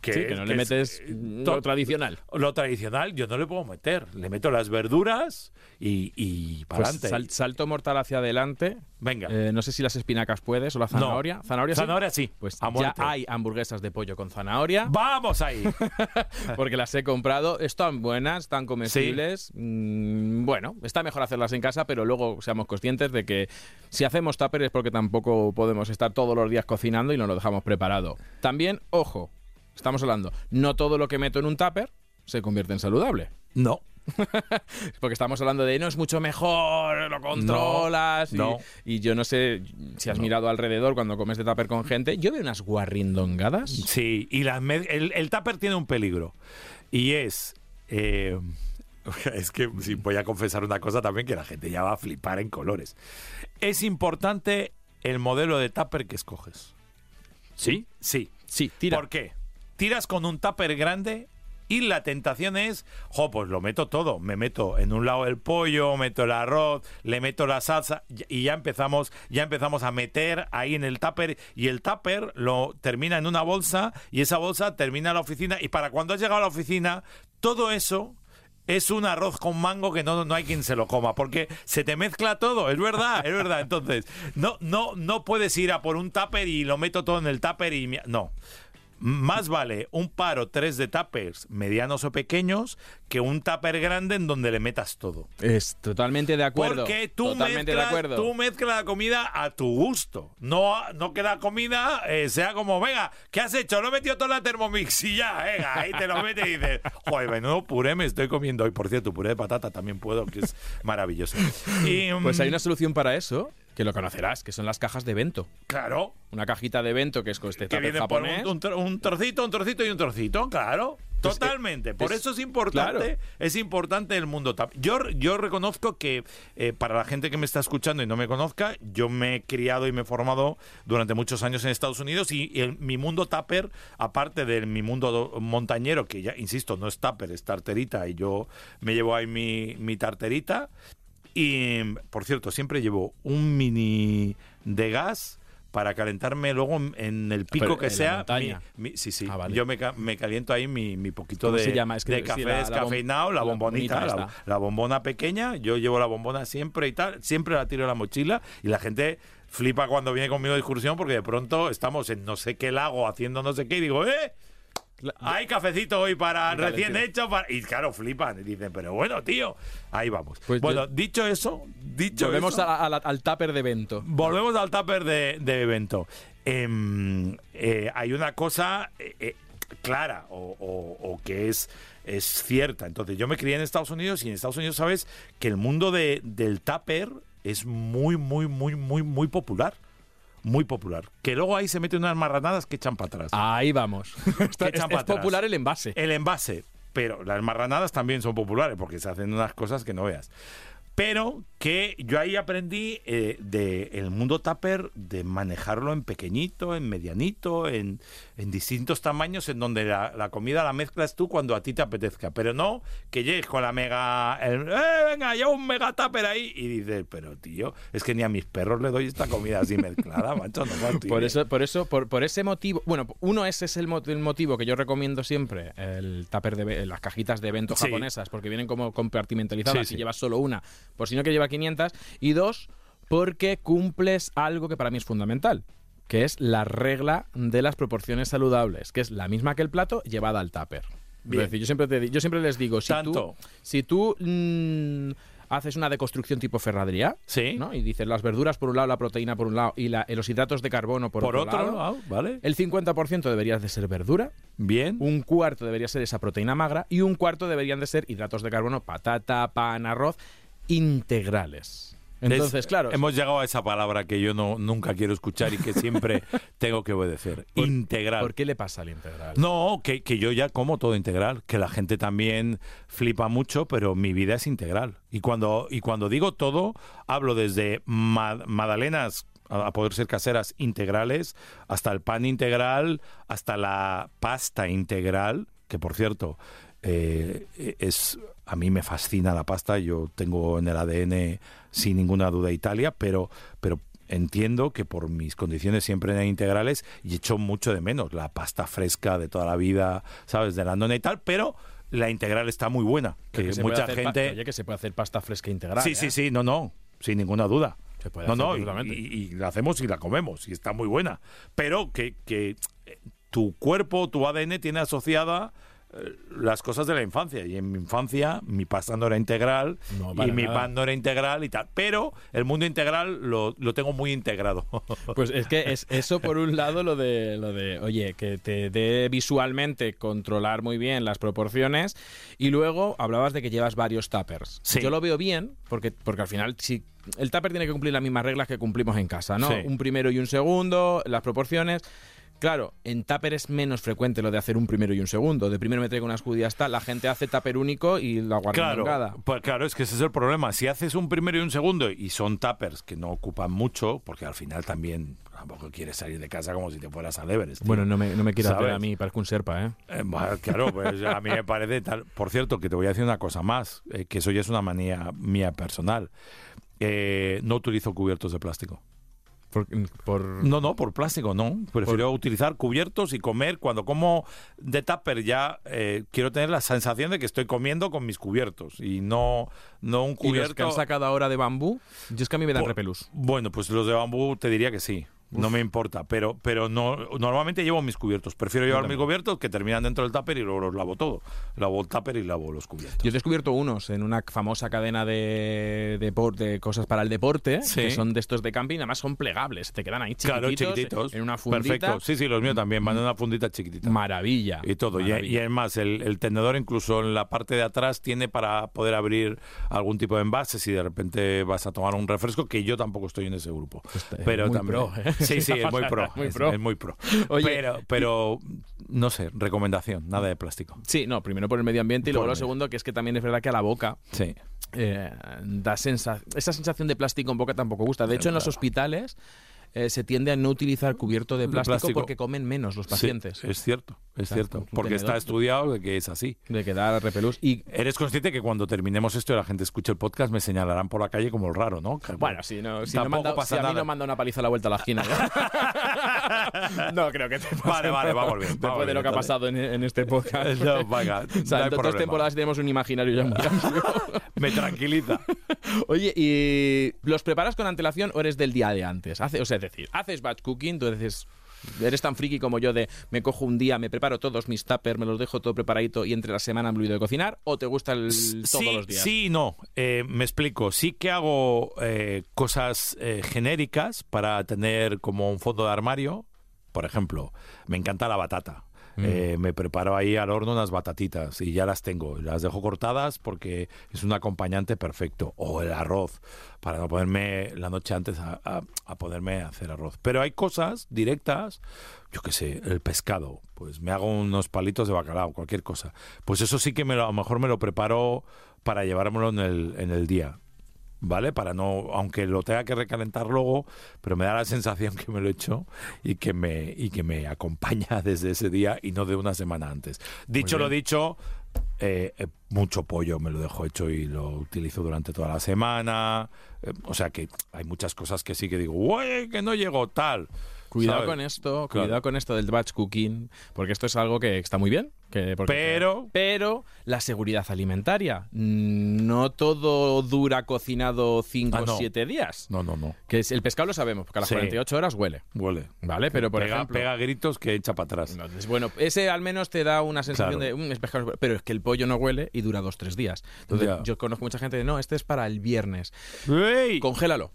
que, sí, que no le es- metes eh, lo tradicional. lo tradicional yo no le puedo meter, le meto las verduras y, y para Pues adelante. sal- salto mortal hacia adelante. Venga. Eh, no sé si las espinacas puedes o la zanahoria. ¿Zanahoria sí? Zanahoria sí, Pues a ya hay hamburguesas de pollo con zanahoria. Vamos ahí. porque las he comprado. Están buenas, están comestibles. Mm, bueno, está mejor hacerlas en casa, pero luego seamos conscientes de que si hacemos tupper es porque tampoco podemos estar todos los días cocinando y no lo dejamos preparado. También, ojo, estamos hablando, no todo lo que meto en un tupper se convierte en saludable. no. Porque estamos hablando de no es mucho mejor, lo controlas. y- no. Y, yo no sé si has mirado alrededor cuando comes de tupper con gente. Yo veo unas guarrindongadas. Sí, y las el, el tupper tiene un peligro. Y es. eh, es que voy a confesar una cosa también que la gente ya va a flipar en colores. Es importante el modelo de tupper que escoges. ¿Sí? Sí. Sí, tira. ¿Por qué? Tiras con un tupper grande y la tentación es, jo, pues lo meto todo. Me meto en un lado el pollo, meto el arroz, le meto la salsa y ya empezamos, ya empezamos a meter ahí en el tupper y el tupper lo termina en una bolsa y esa bolsa termina en la oficina y para cuando has llegado a la oficina todo eso es un arroz con mango que no, no hay quien se lo coma, porque se te mezcla todo, es verdad, es verdad. Entonces, no, no, no puedes ir a por un tupper y lo meto todo en el tupper y... No. Más vale un par o tres de tuppers medianos o pequeños que un tupper grande en donde le metas todo. Es totalmente de acuerdo. Porque tú totalmente mezclas, de acuerdo. tú mezclas la comida a tu gusto. No, no que la comida eh, sea como, venga, ¿qué has hecho? Lo he metido toda la Thermomix y ya, venga, ahí te lo metes y dices, joder, menudo puré me estoy comiendo hoy. Por cierto, puré de patata también puedo, que es maravilloso. Y, mm, Pues hay una solución para eso, que lo conocerás, que son las cajas de bento. Claro, Una cajita de bento que es con este que viene por japonés. un, un un trocito, un trocito y un trocito, claro. Totalmente. Por es- eso es importante, claro. es importante el mundo tap. Yo, yo reconozco que eh, para la gente que me está escuchando y no me conozca, yo me he criado y me he formado durante muchos años en Estados Unidos y el- mi mundo tupper, aparte de mi mundo do- montañero, que ya, insisto, no es tupper, es tarterita y yo me llevo ahí mi, mi tarterita. Y, por cierto, siempre llevo un mini de gas para calentarme luego en- el pico Pero que en sea. montaña. mi- mi- sí, sí. Ah, vale. Yo me, me caliento ahí mi, mi poquito ¿Cómo de? Es que de sí, café la- descafeinado, la, la bombonita, la bombona pequeña. Yo llevo la bombona siempre y tal. Siempre la tiro en la mochila y la gente flipa cuando viene conmigo de excursión porque de pronto estamos en no sé qué lago haciendo no sé qué y digo, ¡eh! Hay cafecito hoy para recién hecho para... y claro flipan y dicen pero bueno tío ahí vamos Pues bueno yo- dicho eso dicho Volvemos eso, a- a la- al tupper de bento. Volvemos al tupper de, de evento. Em, eh, hay una cosa eh, eh, clara o, o- o que es, es cierta. Entonces, yo me crié en Estados Unidos y en Estados Unidos sabes que el mundo de- del tupper es muy, muy, muy, muy, muy popular. Muy popular. Que luego ahí se meten unas marranadas que echan para atrás. Ahí vamos. Está- echan es, es popular el envase. El envase. Pero las marranadas también son populares porque se hacen unas cosas que no veas. Pero que yo ahí aprendí eh, de el mundo tupper de manejarlo en pequeñito, en medianito, en, en distintos tamaños, en donde la, la comida la mezclas tú cuando a ti te apetezca. Pero no que llegues con la mega. el, "Eh, venga, lleva un mega tupper ahí. Y dices, pero tío, es que ni a mis perros le doy esta comida así mezclada, macho. No fastidies". Por eso, por eso, por, por ese motivo, bueno, uno ese es el, mo- el motivo que yo recomiendo siempre, el tupper de las cajitas de evento Sí. japonesas, porque vienen como compartimentalizadas Sí, y sí. llevas solo una, por si no que lleva 500, y dos, porque cumples algo que para mí es fundamental, que es la regla de las proporciones saludables, que es la misma que el plato llevada al tupper. Bien. Es decir, yo siempre, te di- yo siempre les digo, si Tanto. tú, si tú mm, haces una deconstrucción tipo ferradería, Sí. ¿no? y dices las verduras por un lado, la proteína por un lado y la- los hidratos de carbono por, Por otro, otro lado, lado, ¿vale? el 50% debería de ser verdura, Bien. un cuarto debería ser esa proteína magra y un cuarto deberían de ser hidratos de carbono, patata, pan, arroz, integrales. Entonces, Es- claro, Hemos llegado a esa palabra que yo no nunca quiero escuchar y que siempre tengo que obedecer. ¿por- integral. ¿por qué le pasa al integral? No, que, que yo ya como todo integral, que la gente también flipa mucho, pero mi vida es integral. Y cuando, y cuando digo todo, hablo desde ma- magdalenas a a poder ser caseras integrales, hasta el pan integral, hasta la pasta integral, que por cierto, eh, es a mí me fascina la pasta, yo tengo en el ADN sin ninguna duda Italia, pero, pero entiendo que por mis condiciones siempre eran integrales y echo mucho de menos la pasta fresca de toda la vida, ¿sabes? De la nona y tal, pero la integral está muy buena, que, mucha gente... Oye, que se puede hacer pasta fresca integral. Sí, ¿eh? sí, sí, no, no, sin ninguna duda. Se puede no, hacer no, y, absolutamente. y- y la hacemos y la comemos y está muy buena. Pero que, que tu cuerpo, tu ADN tiene asociada las cosas de la infancia. Y en mi infancia mi pasta no era integral No, y mi nada. pan no era integral y tal. Pero el mundo integral lo, lo tengo muy integrado. Pues es que es eso por un lado lo de lo de oye que te dé visualmente controlar muy bien las proporciones y luego hablabas de que llevas varios tuppers. Sí. Yo lo veo bien porque porque al final si el tupper tiene que cumplir las mismas reglas que cumplimos en casa, ¿no? Sí. Un primero y un segundo, las proporciones. Claro, en tupper es menos frecuente lo de hacer un primero y un segundo. De primero me traigo unas judías tal, la gente hace tupper único y la guarda Claro, mangada. pues claro, es que ese es el problema. Si haces un primero y un segundo y son tuppers que no ocupan mucho, porque al final también tampoco quieres salir de casa como si te fueras al Everest. tío. Bueno, no me, no me quiero hacer a mí, parezco un serpa, ¿eh? Eh, bueno, claro, pues a mí me parece tal. Por cierto, que te voy a decir una cosa más, eh, que eso ya es una manía mía personal. Eh, no utilizo cubiertos de plástico. Por, por- No, no, por plástico, no. Prefiero utilizar cubiertos y comer. Cuando como de tupper ya eh, quiero tener la sensación de que estoy comiendo con mis cubiertos y no, no un ¿Y los cubierto. que han sacado ahora de bambú? Yo es que a mí me dan Por- repelús. Bueno, pues los de bambú te diría que sí. No me importa, pero, pero no, normalmente llevo mis cubiertos. Prefiero llevar mis cubiertos que terminan dentro del tupper y luego los lavo todo. Lavo el tupper y lavo los cubiertos. Yo he descubierto unos en una famosa cadena de, depor- de cosas para el deporte, Sí. que son de estos de camping, además son plegables, te quedan ahí chiquititos, claro, chiquititos. en una fundita. Perfecto. Sí, sí, los míos también. Van en una fundita chiquitita. Maravilla. Y todo. Y, maravilla. y es más, el, el tenedor incluso en la parte de atrás tiene para poder abrir algún tipo de envase si de repente vas a tomar un refresco, que yo tampoco estoy en ese grupo. Está- Pero también. pro, ¿eh? Sí, sí, es muy pro. Muy es, pro. es muy pro. Oye, pero, pero, no sé, recomendación, nada de plástico. Sí, no, primero por el medio ambiente y luego Por lo segundo, que es que también es verdad que a la boca Sí. eh, da sensa esa sensación de plástico en boca tampoco gusta. De hecho, en los hospitales eh, se tiende a no utilizar cubierto de plástico, plástico. porque comen menos los pacientes. Sí, es cierto, es cierto. Porque tenedor. está estudiado de que es así. De que da repelús. Y Eres consciente que cuando terminemos esto y la gente escuche el podcast me señalarán por la calle como el raro, ¿no? Que, Bueno, si, no, si, no manda- pasa si a mí nada. no manda una paliza a la vuelta a la esquina. ¿no? No creo que te pase Vale, vale, vamos bien, Después de lo que ha pasado en, en este podcast. No, venga, o sea, en dos temporadas tenemos un imaginario ya muy amplio. Me tranquiliza. Oye, ¿y los preparas con antelación o eres del día de antes? Hace, o sea, es decir, ¿haces batch cooking? Tú eres, eres tan friki como yo de me cojo un día, me preparo todos mis tuppers, me los dejo todo preparadito y entre la semana me olvido de cocinar? ¿O te gusta el, todos sí, los días? Sí, no. Eh, me explico. Sí que hago eh, cosas eh, genéricas para tener como un fondo de armario. Por ejemplo, me encanta la batata. Mm. Eh, me preparo ahí al horno unas batatitas y ya las tengo. Las dejo cortadas porque es un acompañante perfecto. O el arroz, para no ponerme la noche antes a, a- a poderme hacer arroz. Pero hay cosas directas, yo qué sé, el pescado. Pues me hago unos palitos de bacalao, cualquier cosa. Pues eso sí que me lo- a lo mejor me lo preparo para llevármelo en el, en el día. ¿Vale? Para no, aunque lo tenga que recalentar luego, pero me da la sensación que me lo he hecho y que me, y que me acompaña desde ese día y no de una semana antes. Dicho lo dicho, eh, eh, mucho pollo me lo dejo hecho y lo utilizo durante toda la semana. Eh, o sea que hay muchas cosas que sí que digo, ¡Uy, que no llegó tal! Cuidado ¿sabes? con esto, Claro. cuidado con esto del batch cooking, porque esto es algo que está muy bien. Pero- pero la seguridad alimentaria. Mm, No todo dura cocinado 5 Ah, o no. 7 días. No, no, no. Que es, el pescado lo sabemos, porque a las Sí. 48 horas huele. Huele. ¿Vale? Pero por pega, ejemplo. pega gritos que echa para atrás. Bueno, ese al menos te da una sensación Claro. de "Mm, es pescado, pero es que el pollo no huele y dura dos tres días. Entonces, Ya. yo conozco mucha gente de no, este es para el viernes. ¡Ey! Congélalo.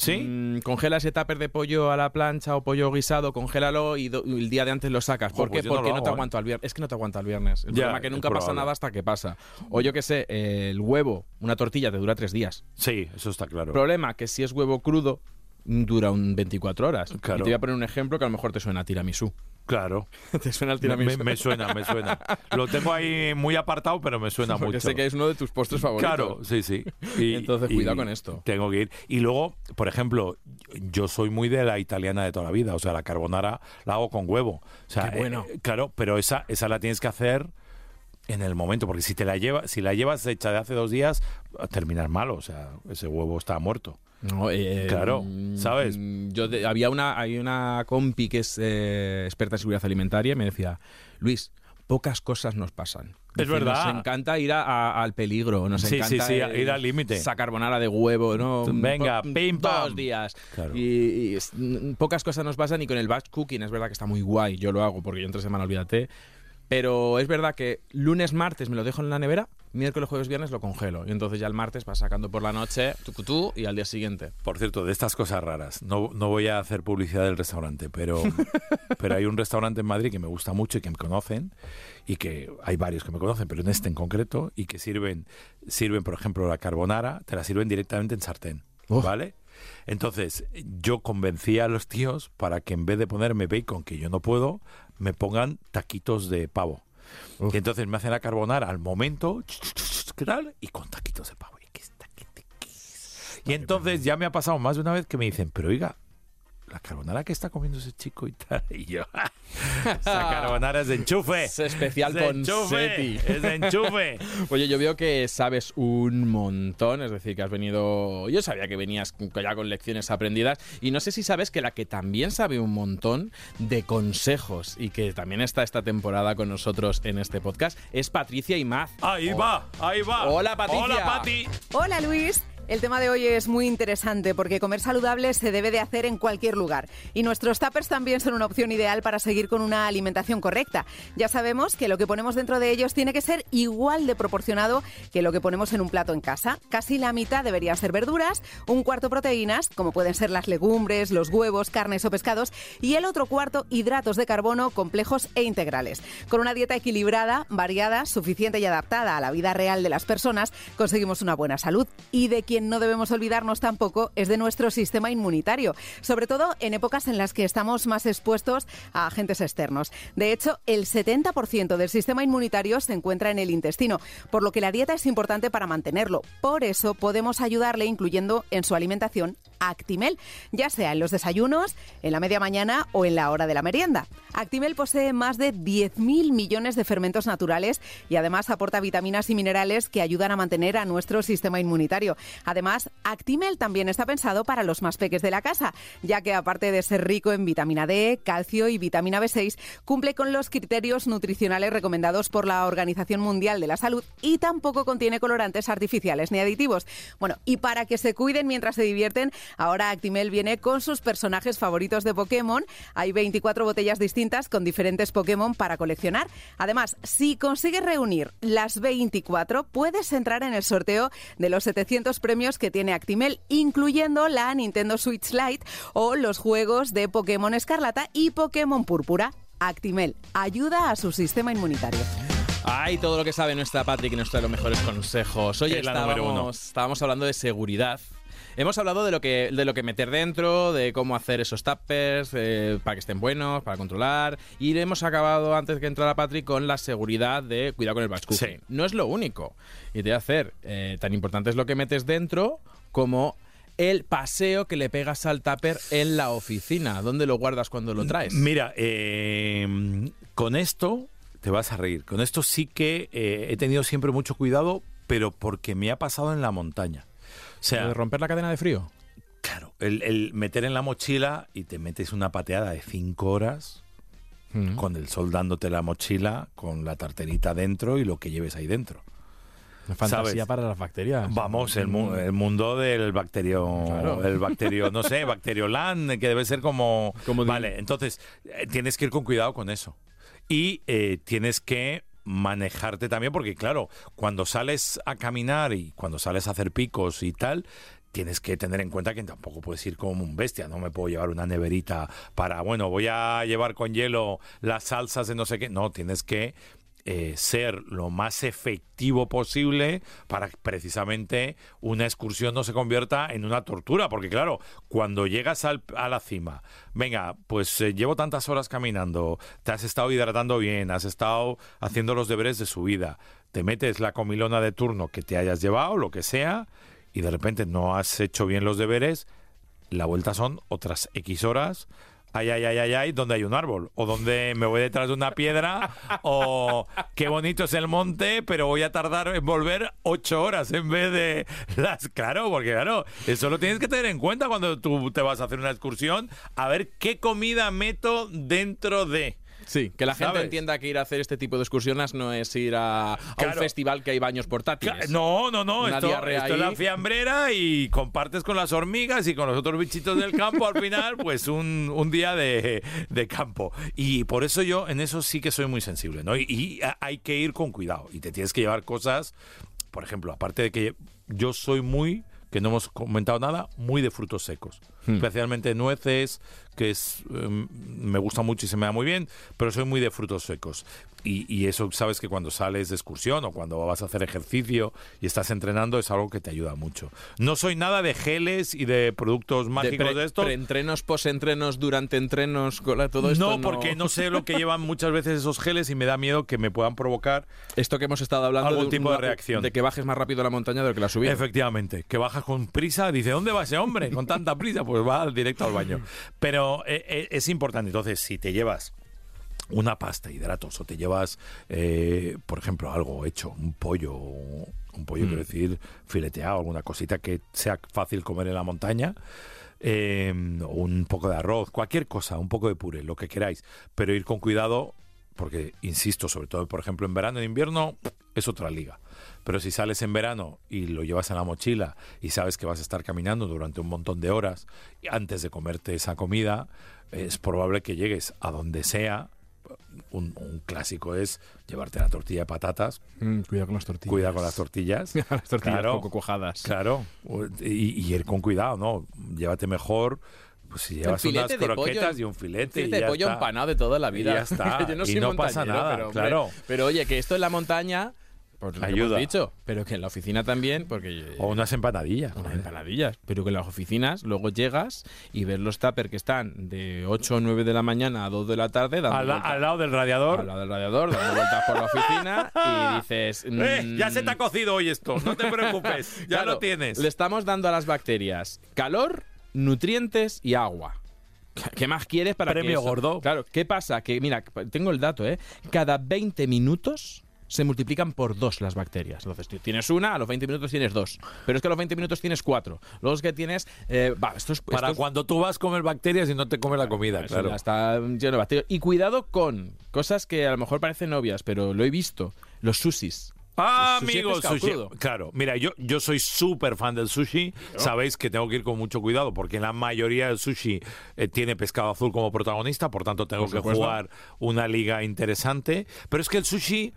¿Sí? Mm, congela ese tupper de pollo a la plancha o pollo guisado, congélalo y, do- y el día de antes lo sacas. ¿Por pues qué? no Porque no, te ¿eh? aguanto al viernes. Es que no te aguanta el viernes. El Ya, problema es que es nunca pasa nada hasta que pasa. O yo que sé, el huevo, una tortilla te dura tres días. Sí, eso está claro. Problema que si es huevo crudo, dura un 24 horas. Claro. Y te voy a poner un ejemplo que a lo mejor te suena a tiramisú. Claro. ¿Te suena Me, tiramisú? me- me suena, me suena. Lo tengo ahí muy apartado, pero me suena Porque mucho. sé que es uno de tus postres favoritos. Claro, sí, sí. Y- Entonces, y cuidado con esto. Tengo que ir. Y luego, por ejemplo, yo soy muy de la italiana de toda la vida. O sea, la carbonara la hago con huevo. O sea, Qué bueno. eh, claro, pero esa, esa la tienes que hacer en el momento, porque si te la llevas, si la llevas hecha de hace dos días, va a terminar mal. O sea, ese huevo está muerto. No, eh, Claro, mm, ¿sabes? mm, Yo de- había una, hay una compi que es eh, experta en seguridad alimentaria y me decía, Luis, pocas cosas nos pasan. Es verdad. Nos encanta ir a- a- al peligro, nos Sí, encanta sí, sí, eh, ir al límite. Sacar bonara de huevo, ¿no? Venga, Po- pim, pam. Dos días. Claro. Y, y mm, pocas cosas nos pasan y con el batch cooking es verdad que está muy guay. Yo lo hago porque yo entre semana olvídate. Pero es verdad que lunes, martes me lo dejo en la nevera, miércoles, jueves, viernes lo congelo. Y entonces ya el martes vas sacando por la noche, tucutú, y al día siguiente. Por cierto, de estas cosas raras, no, no voy a hacer publicidad del restaurante, pero, pero hay un restaurante en Madrid que me gusta mucho y que me conocen, y que hay varios que me conocen, pero en este en concreto, y que sirven, sirven por ejemplo, la carbonara, te la sirven directamente en sartén, Oh. ¿vale? Entonces, yo convencí a los tíos para que en vez de ponerme bacon, que yo no puedo, me pongan taquitos de pavo. Uf. Y entonces me hacen la carbonara al momento, ¿qué tal? Y con taquitos de pavo. Y entonces ya me ha pasado más de una vez que me dicen, pero oiga, la carbonara que está comiendo ese chico y tal. Y yo, esa carbonara es de enchufe. Es especial Es con enchufe. Es de enchufe. Oye, yo veo que sabes un montón, es decir, que has venido... Yo sabía que venías ya con lecciones aprendidas y no sé si sabes que la que también sabe un montón de consejos y que también está esta temporada con nosotros en este podcast es Patricia Imaz. Ahí va, ahí va. Hola, Patricia. Hola, Pati. Hola Luis. El tema de hoy es muy interesante porque comer saludable se debe de hacer en cualquier lugar. Y nuestros tuppers también son una opción ideal para seguir con una alimentación correcta. Ya sabemos que lo que ponemos dentro de ellos tiene que ser igual de proporcionado que lo que ponemos en un plato en casa. Casi la mitad deberían ser verduras, un cuarto proteínas, como pueden ser las legumbres, los huevos, carnes o pescados, y el otro cuarto hidratos de carbono complejos e integrales. Con una dieta equilibrada, variada, suficiente y adaptada a la vida real de las personas, conseguimos una buena salud. Y de quien no debemos olvidarnos tampoco es de nuestro sistema inmunitario, sobre todo en épocas en las que estamos más expuestos a agentes externos. De hecho, el 70% del sistema inmunitario se encuentra en el intestino, por lo que la dieta es importante para mantenerlo. Por eso podemos ayudarle incluyendo en su alimentación Actimel, ya sea en los desayunos, en la media mañana o en la hora de la merienda. Actimel posee más de 10.000 millones de fermentos naturales y además aporta vitaminas y minerales que ayudan a mantener a nuestro sistema inmunitario. Además, Actimel también está pensado para los más peques de la casa, ya que aparte de ser rico en vitamina D, calcio y vitamina B6, cumple con los criterios nutricionales recomendados por la Organización Mundial de la Salud y tampoco contiene colorantes artificiales ni aditivos. Bueno, y para que se cuiden mientras se divierten, ahora Actimel viene con sus personajes favoritos de Pokémon. Hay 24 botellas distintas con diferentes Pokémon para coleccionar. Además, si consigues reunir las 24, puedes entrar en el sorteo de los 700 premios que tiene Actimel, incluyendo la Nintendo Switch Lite o los juegos de Pokémon Escarlata y Pokémon Púrpura. Actimel ayuda a su sistema inmunitario. Ay, todo lo que sabe nuestra Patrick y nos trae los mejores consejos. Oye, Es la número uno. estábamos, estábamos hablando de seguridad. Hemos hablado de lo que de lo que meter dentro, de cómo hacer esos tuppers eh, para que estén buenos, para controlar. Y hemos acabado antes que entrara Patrick con la seguridad de cuidado con el batch cooking. Sí. No es lo único. Y te voy a hacer eh, tan importante es lo que metes dentro como el paseo que le pegas al tupper en la oficina. ¿Dónde lo guardas cuando lo traes? Mira, eh, con esto te vas a reír. Con esto sí que eh, he tenido siempre mucho cuidado, pero porque me ha pasado en la montaña. Sea, ¿De romper la cadena de frío? claro, el, el meter en la mochila y te metes una pateada de cinco horas Mm. con el sol dándote la mochila, con la tarterita dentro y lo que lleves ahí dentro. Fantasía ¿sabes? para las bacterias. Vamos, el, mu- el mundo del bacterio, Claro. el bacterio, no sé, bacterioland, que debe ser como... Como vale, entonces eh, tienes que ir con cuidado con eso. Y eh, tienes que manejarte también, porque claro, cuando sales a caminar y cuando sales a hacer picos y tal, tienes que tener en cuenta que tampoco puedes ir como un bestia, no me puedo llevar una neverita para, bueno, voy a llevar con hielo las salsas de no sé qué, no, tienes que eh, ser lo más efectivo posible para que precisamente una excursión no se convierta en una tortura, porque claro, cuando llegas al- a la cima, venga, pues eh, llevo tantas horas caminando, te has estado hidratando bien, has estado haciendo los deberes de subida, te metes la comilona de turno que te hayas llevado, lo que sea, y de repente no has hecho bien los deberes, la vuelta son otras X horas. Ay, ay, ay, ay, ay, donde hay un árbol, o donde me voy detrás de una piedra, o qué bonito es el monte, pero voy a tardar en volver ocho horas en vez de las. Claro, porque claro, eso lo tienes que tener en cuenta cuando tú te vas a hacer una excursión, a ver qué comida meto dentro de. Sí, que la gente entienda que ir a hacer este tipo de excursiones no es ir a, un festival que hay baños portátiles. No, no, no. Una Esto, es la fiambrera y compartes con las hormigas y con los otros bichitos del campo al final, pues un, un día de, de campo. Y por eso yo en eso sí que soy muy sensible, ¿no? Y, hay que ir con cuidado y te tienes que llevar cosas, por ejemplo, aparte de que yo soy muy que no hemos comentado nada, muy de frutos secos. Especialmente nueces, que es em, me gusta mucho y se me da muy bien, pero soy muy de frutos secos. Y, y eso sabes que cuando sales de excursión o cuando vas a hacer ejercicio y estás entrenando es algo que te ayuda mucho. No soy nada de geles y de productos mágicos de, pre- estos. Preentrenos, posentrenos, durante entrenos, todo esto. no, porque no sé lo que llevan muchas veces esos geles y me da miedo que me puedan provocar Esto que hemos estado hablando. Algún de tipo de reacción. De que bajes más rápido la montaña de lo que la subida. Efectivamente, que bajas con prisa, dice, ¿dónde va ese hombre con tanta prisa? Pues pues va directo al baño. Pero eh, eh, es importante, entonces, si te llevas una pasta, hidratos, o te llevas, eh, por ejemplo, algo hecho, un pollo, un pollo, quiero decir, fileteado, alguna cosita que sea fácil comer en la montaña, eh, un poco de arroz, cualquier cosa, un poco de puré, lo que queráis, pero ir con cuidado, porque, insisto, sobre todo, por ejemplo, en verano, en invierno, es otra liga. Pero si sales en verano y lo llevas en la mochila y sabes que vas a estar caminando durante un montón de horas y antes de comerte esa comida, es probable que llegues a donde sea. Un, un clásico es llevarte la tortilla de patatas, Mm, cuidado con las tortillas. cuida con las tortillas. las tortillas Claro. poco cuajadas. Claro, y, y ir con cuidado, ¿no? Llévate mejor, pues si llevas unas croquetas pollo- y un filete. y Filete de ya pollo está. empanado de toda la vida. Y ya está. Yo no Y soy no pasa nada, pero, hombre, claro. Pero oye, que esto en la montaña, pues lo que Ayuda. hemos dicho, pero que en la oficina también, porque O unas empanadillas. unas empanadillas, pero que en las oficinas luego llegas y ves los tuppers que están de 8 o 9 de la mañana a 2 de la tarde dando Al, la- al lado del radiador. al lado del radiador, dando vueltas por la oficina y dices... Eh, ya se te ha cocido hoy esto, no te preocupes, ya claro, lo tienes. Le estamos dando a las bacterias calor, nutrientes y agua. ¿Qué más quieres para que Premio eso- gordo. Claro, ¿qué pasa? Que mira, tengo el dato, ¿eh? Cada 20 minutos se multiplican por dos las bacterias. Entonces, tú tienes una, a los 20 minutos tienes dos. Pero es que a los 20 minutos tienes cuatro. Luego es que tienes... eh, va, esto es, Para esto es- cuando tú vas a comer bacterias y no te comes la comida, claro. ya está lleno de bacterias. Y cuidado con cosas que a lo mejor parecen obvias, pero lo he visto. Los sushis. Ah, amigos, sushi. Claro, mira, yo, yo soy súper fan del sushi. Sabéis que tengo que ir con mucho cuidado porque la mayoría del sushi eh, tiene pescado azul como protagonista, por tanto tengo Por que jugar una liga interesante. Pero es que el sushi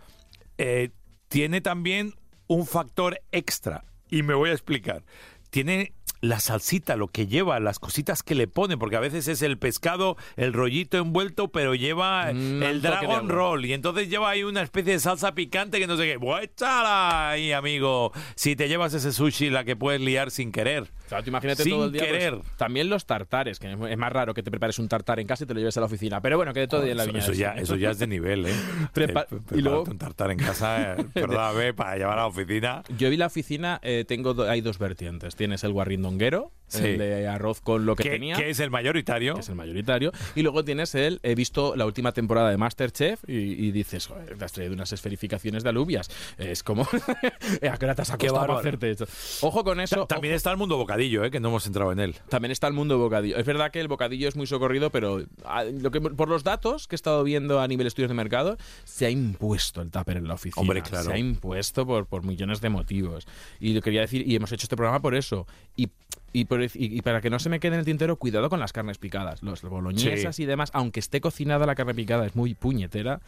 eh, tiene también un factor extra y me voy a explicar. Tiene la salsita, lo que lleva, las cositas que le pone, porque a veces es el pescado, el rollito envuelto, pero lleva Mm, el Dragon. Roll y entonces lleva ahí una especie de salsa picante que no sé qué. ¡Buah, échala ahí, amigo! Si te llevas ese sushi, la que puedes liar sin querer. Claro, tú imagínate Sin todo el día. pues, querer. también los tartares, que es más raro que te prepares un tartar en casa y te lo lleves a la oficina. Pero bueno, que de todo día en la viña. eso ya, eso ya es de nivel, ¿eh? Prepa- Eh, y luego- un tartar en casa, eh, perdóname, para llevar a la oficina. Yo vi la oficina, eh, tengo do- hay dos vertientes. Tienes el guarrindonguero, Sí. el de arroz con lo que Que, tenía. que es el mayoritario. que es el mayoritario. Y luego tienes el, he visto la última temporada de Masterchef y, y dices, joder, te has traído unas esferificaciones de alubias. Es como, ¿a qué hora te has acostado para hacerte esto? Ojo con eso. Ta- También ojo. está el mundo bocadillo, ¿eh? que no hemos entrado en él. También está el mundo bocadillo. Es verdad que el bocadillo es muy socorrido, pero ah, lo que, por los datos que he estado viendo a nivel estudios de mercado, se ha impuesto el tupper en la oficina. Hombre, claro. Se ha impuesto por, por millones de motivos. Y lo quería decir, y hemos hecho este programa por eso. Y, y, y- y para que no se me quede en el tintero, cuidado con las carnes picadas. Los boloñesas Sí. y demás, aunque esté cocinada la carne picada, es muy puñetera.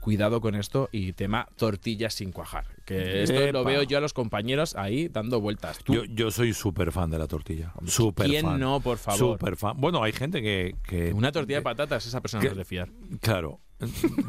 Cuidado con esto y tema tortillas sin cuajar. Que esto lo veo yo a los compañeros ahí dando vueltas. Tú, Yo, yo soy súper fan de la tortilla. Súper ¿quién fan. no, por favor? Súper fan. Bueno, hay gente que... que Una tortilla de patatas, esa persona que- no es de fiar. Claro,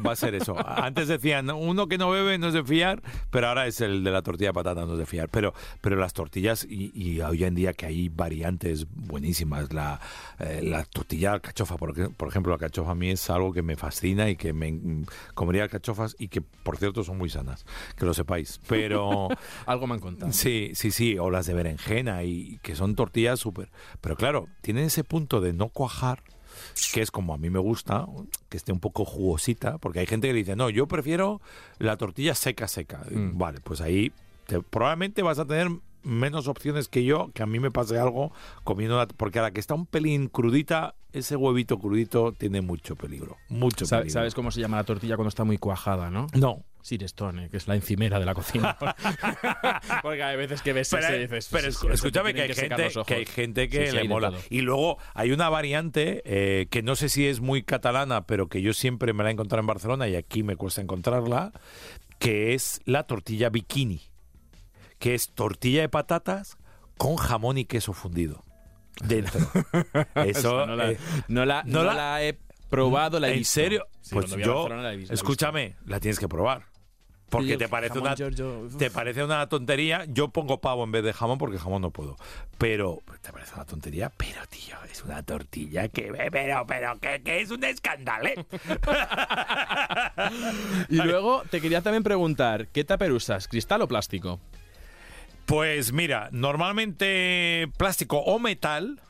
va a ser eso. Antes decían, uno que no bebe no es de fiar, pero ahora es el de la tortilla de patata, no es de fiar. Pero, pero las tortillas, y, y hoy en día que hay variantes buenísimas, la, eh, la tortilla alcachofa, por, por ejemplo, la alcachofa a mí es algo que me fascina y que me comería alcachofas y que, por cierto, son muy sanas, que lo sepáis. Pero... Algo me han contado. Sí, sí, sí, o las de berenjena y que son tortillas súper. Pero claro, tienen ese punto de no cuajar, que es como a mí me gusta, que esté un poco jugosita, porque hay gente que dice, no, yo prefiero la tortilla seca, seca. Mm. Vale, pues ahí te- probablemente vas a tener menos opciones que yo, que a mí me pase algo comiendo una, porque a la que está un pelín crudita, ese huevito crudito tiene mucho peligro, mucho Sa- peligro. ¿Sabes cómo se llama la tortilla cuando está muy cuajada, no? No, Sirestone, que es la encimera de la cocina. Porque hay veces que ves Pero, eso y dices... pero "Sí, escu- sí, eso escúchame que hay, gente, los ojos". que hay gente que Sí, sí, le mola. todo. Y luego hay una variante eh, que no sé si es muy catalana, pero que yo siempre me la he encontrado en Barcelona y aquí me cuesta encontrarla, que es la tortilla bikini, que es tortilla de patatas con jamón y queso fundido dentro. Eso, no, la, eh, no la- no no la- la he probado, la he ¿En visto. serio? Sí, pues yo, la he visto, la he visto. escúchame, la tienes que probar. Porque te parece jamón una Giorgio, te parece una tontería. Yo pongo pavo en vez de jamón porque jamón no puedo. Pero te parece una tontería, pero tío, es una tortilla que pero pero que, que es un escándalo. ¿eh? Y luego te quería también preguntar, ¿qué tupper usas? ¿Cristal o plástico? Pues mira, normalmente plástico o metal,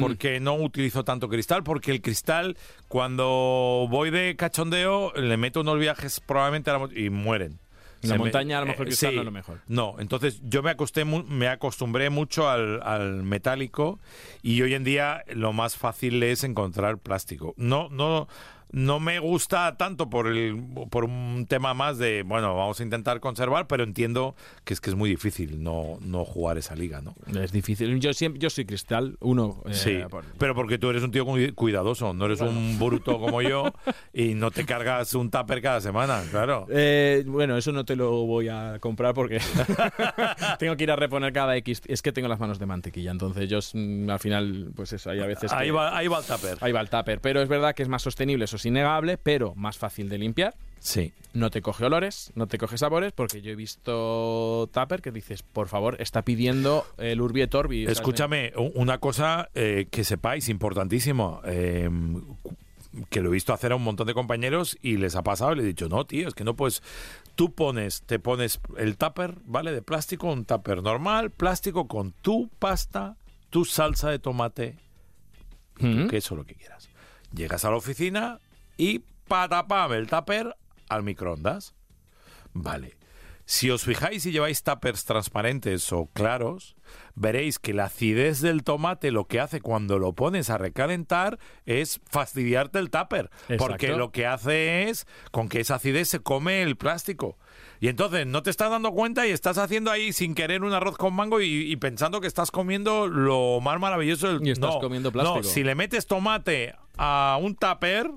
porque no utilizo tanto cristal, porque el cristal, cuando voy de cachondeo, le meto unos viajes probablemente a la y mueren. En la montaña a lo mejor eh, cristal sí. no es lo mejor. No, entonces yo me, acosté mu- me acostumbré mucho al, al metálico y hoy en día lo más fácil es encontrar plástico. No, no, no me gusta tanto por el, por un tema más de bueno, vamos a intentar conservar, pero entiendo que es que es muy difícil no, no jugar esa liga, ¿no? Es difícil. Yo siempre, yo soy cristal, uno. eh, Sí, por- pero porque tú eres un tío cuidadoso, no eres un bruto como yo y no te cargas un tupper cada semana, claro. Eh, bueno, eso no te lo voy a comprar porque tengo que ir a reponer cada X. Es que tengo las manos de mantequilla, entonces yo mm, al final, pues eso, hay a veces que- Ahí va, ahí va el tupper. ahí va el tupper. Pero es verdad que es más sostenible, eso es innegable, pero más fácil de limpiar. Sí. No te coge olores, no te coge sabores, porque yo he visto tupper que dices, por favor, está pidiendo el Urbi et Orbi. Escúchame, una cosa eh, que sepáis, importantísimo, eh, que lo he visto hacer a un montón de compañeros y les ha pasado y les he dicho, no, tío, es que no puedes... Tú pones, te pones el tupper, ¿vale? De plástico, un tupper normal, plástico con tu pasta, tu salsa de tomate, y tu Mm. queso, lo que quieras. Llegas a la oficina y patapam, el tupper al microondas. Vale. Si os fijáis y lleváis tuppers transparentes o claros, veréis que la acidez del tomate lo que hace cuando lo pones a recalentar es fastidiarte el tupper. Porque lo que hace es, con que esa acidez se come el plástico. Y entonces no te estás dando cuenta y estás haciendo ahí sin querer un arroz con mango y, y pensando que estás comiendo lo más maravilloso del Y estás no, comiendo plástico. No, si le metes tomate a un tupper,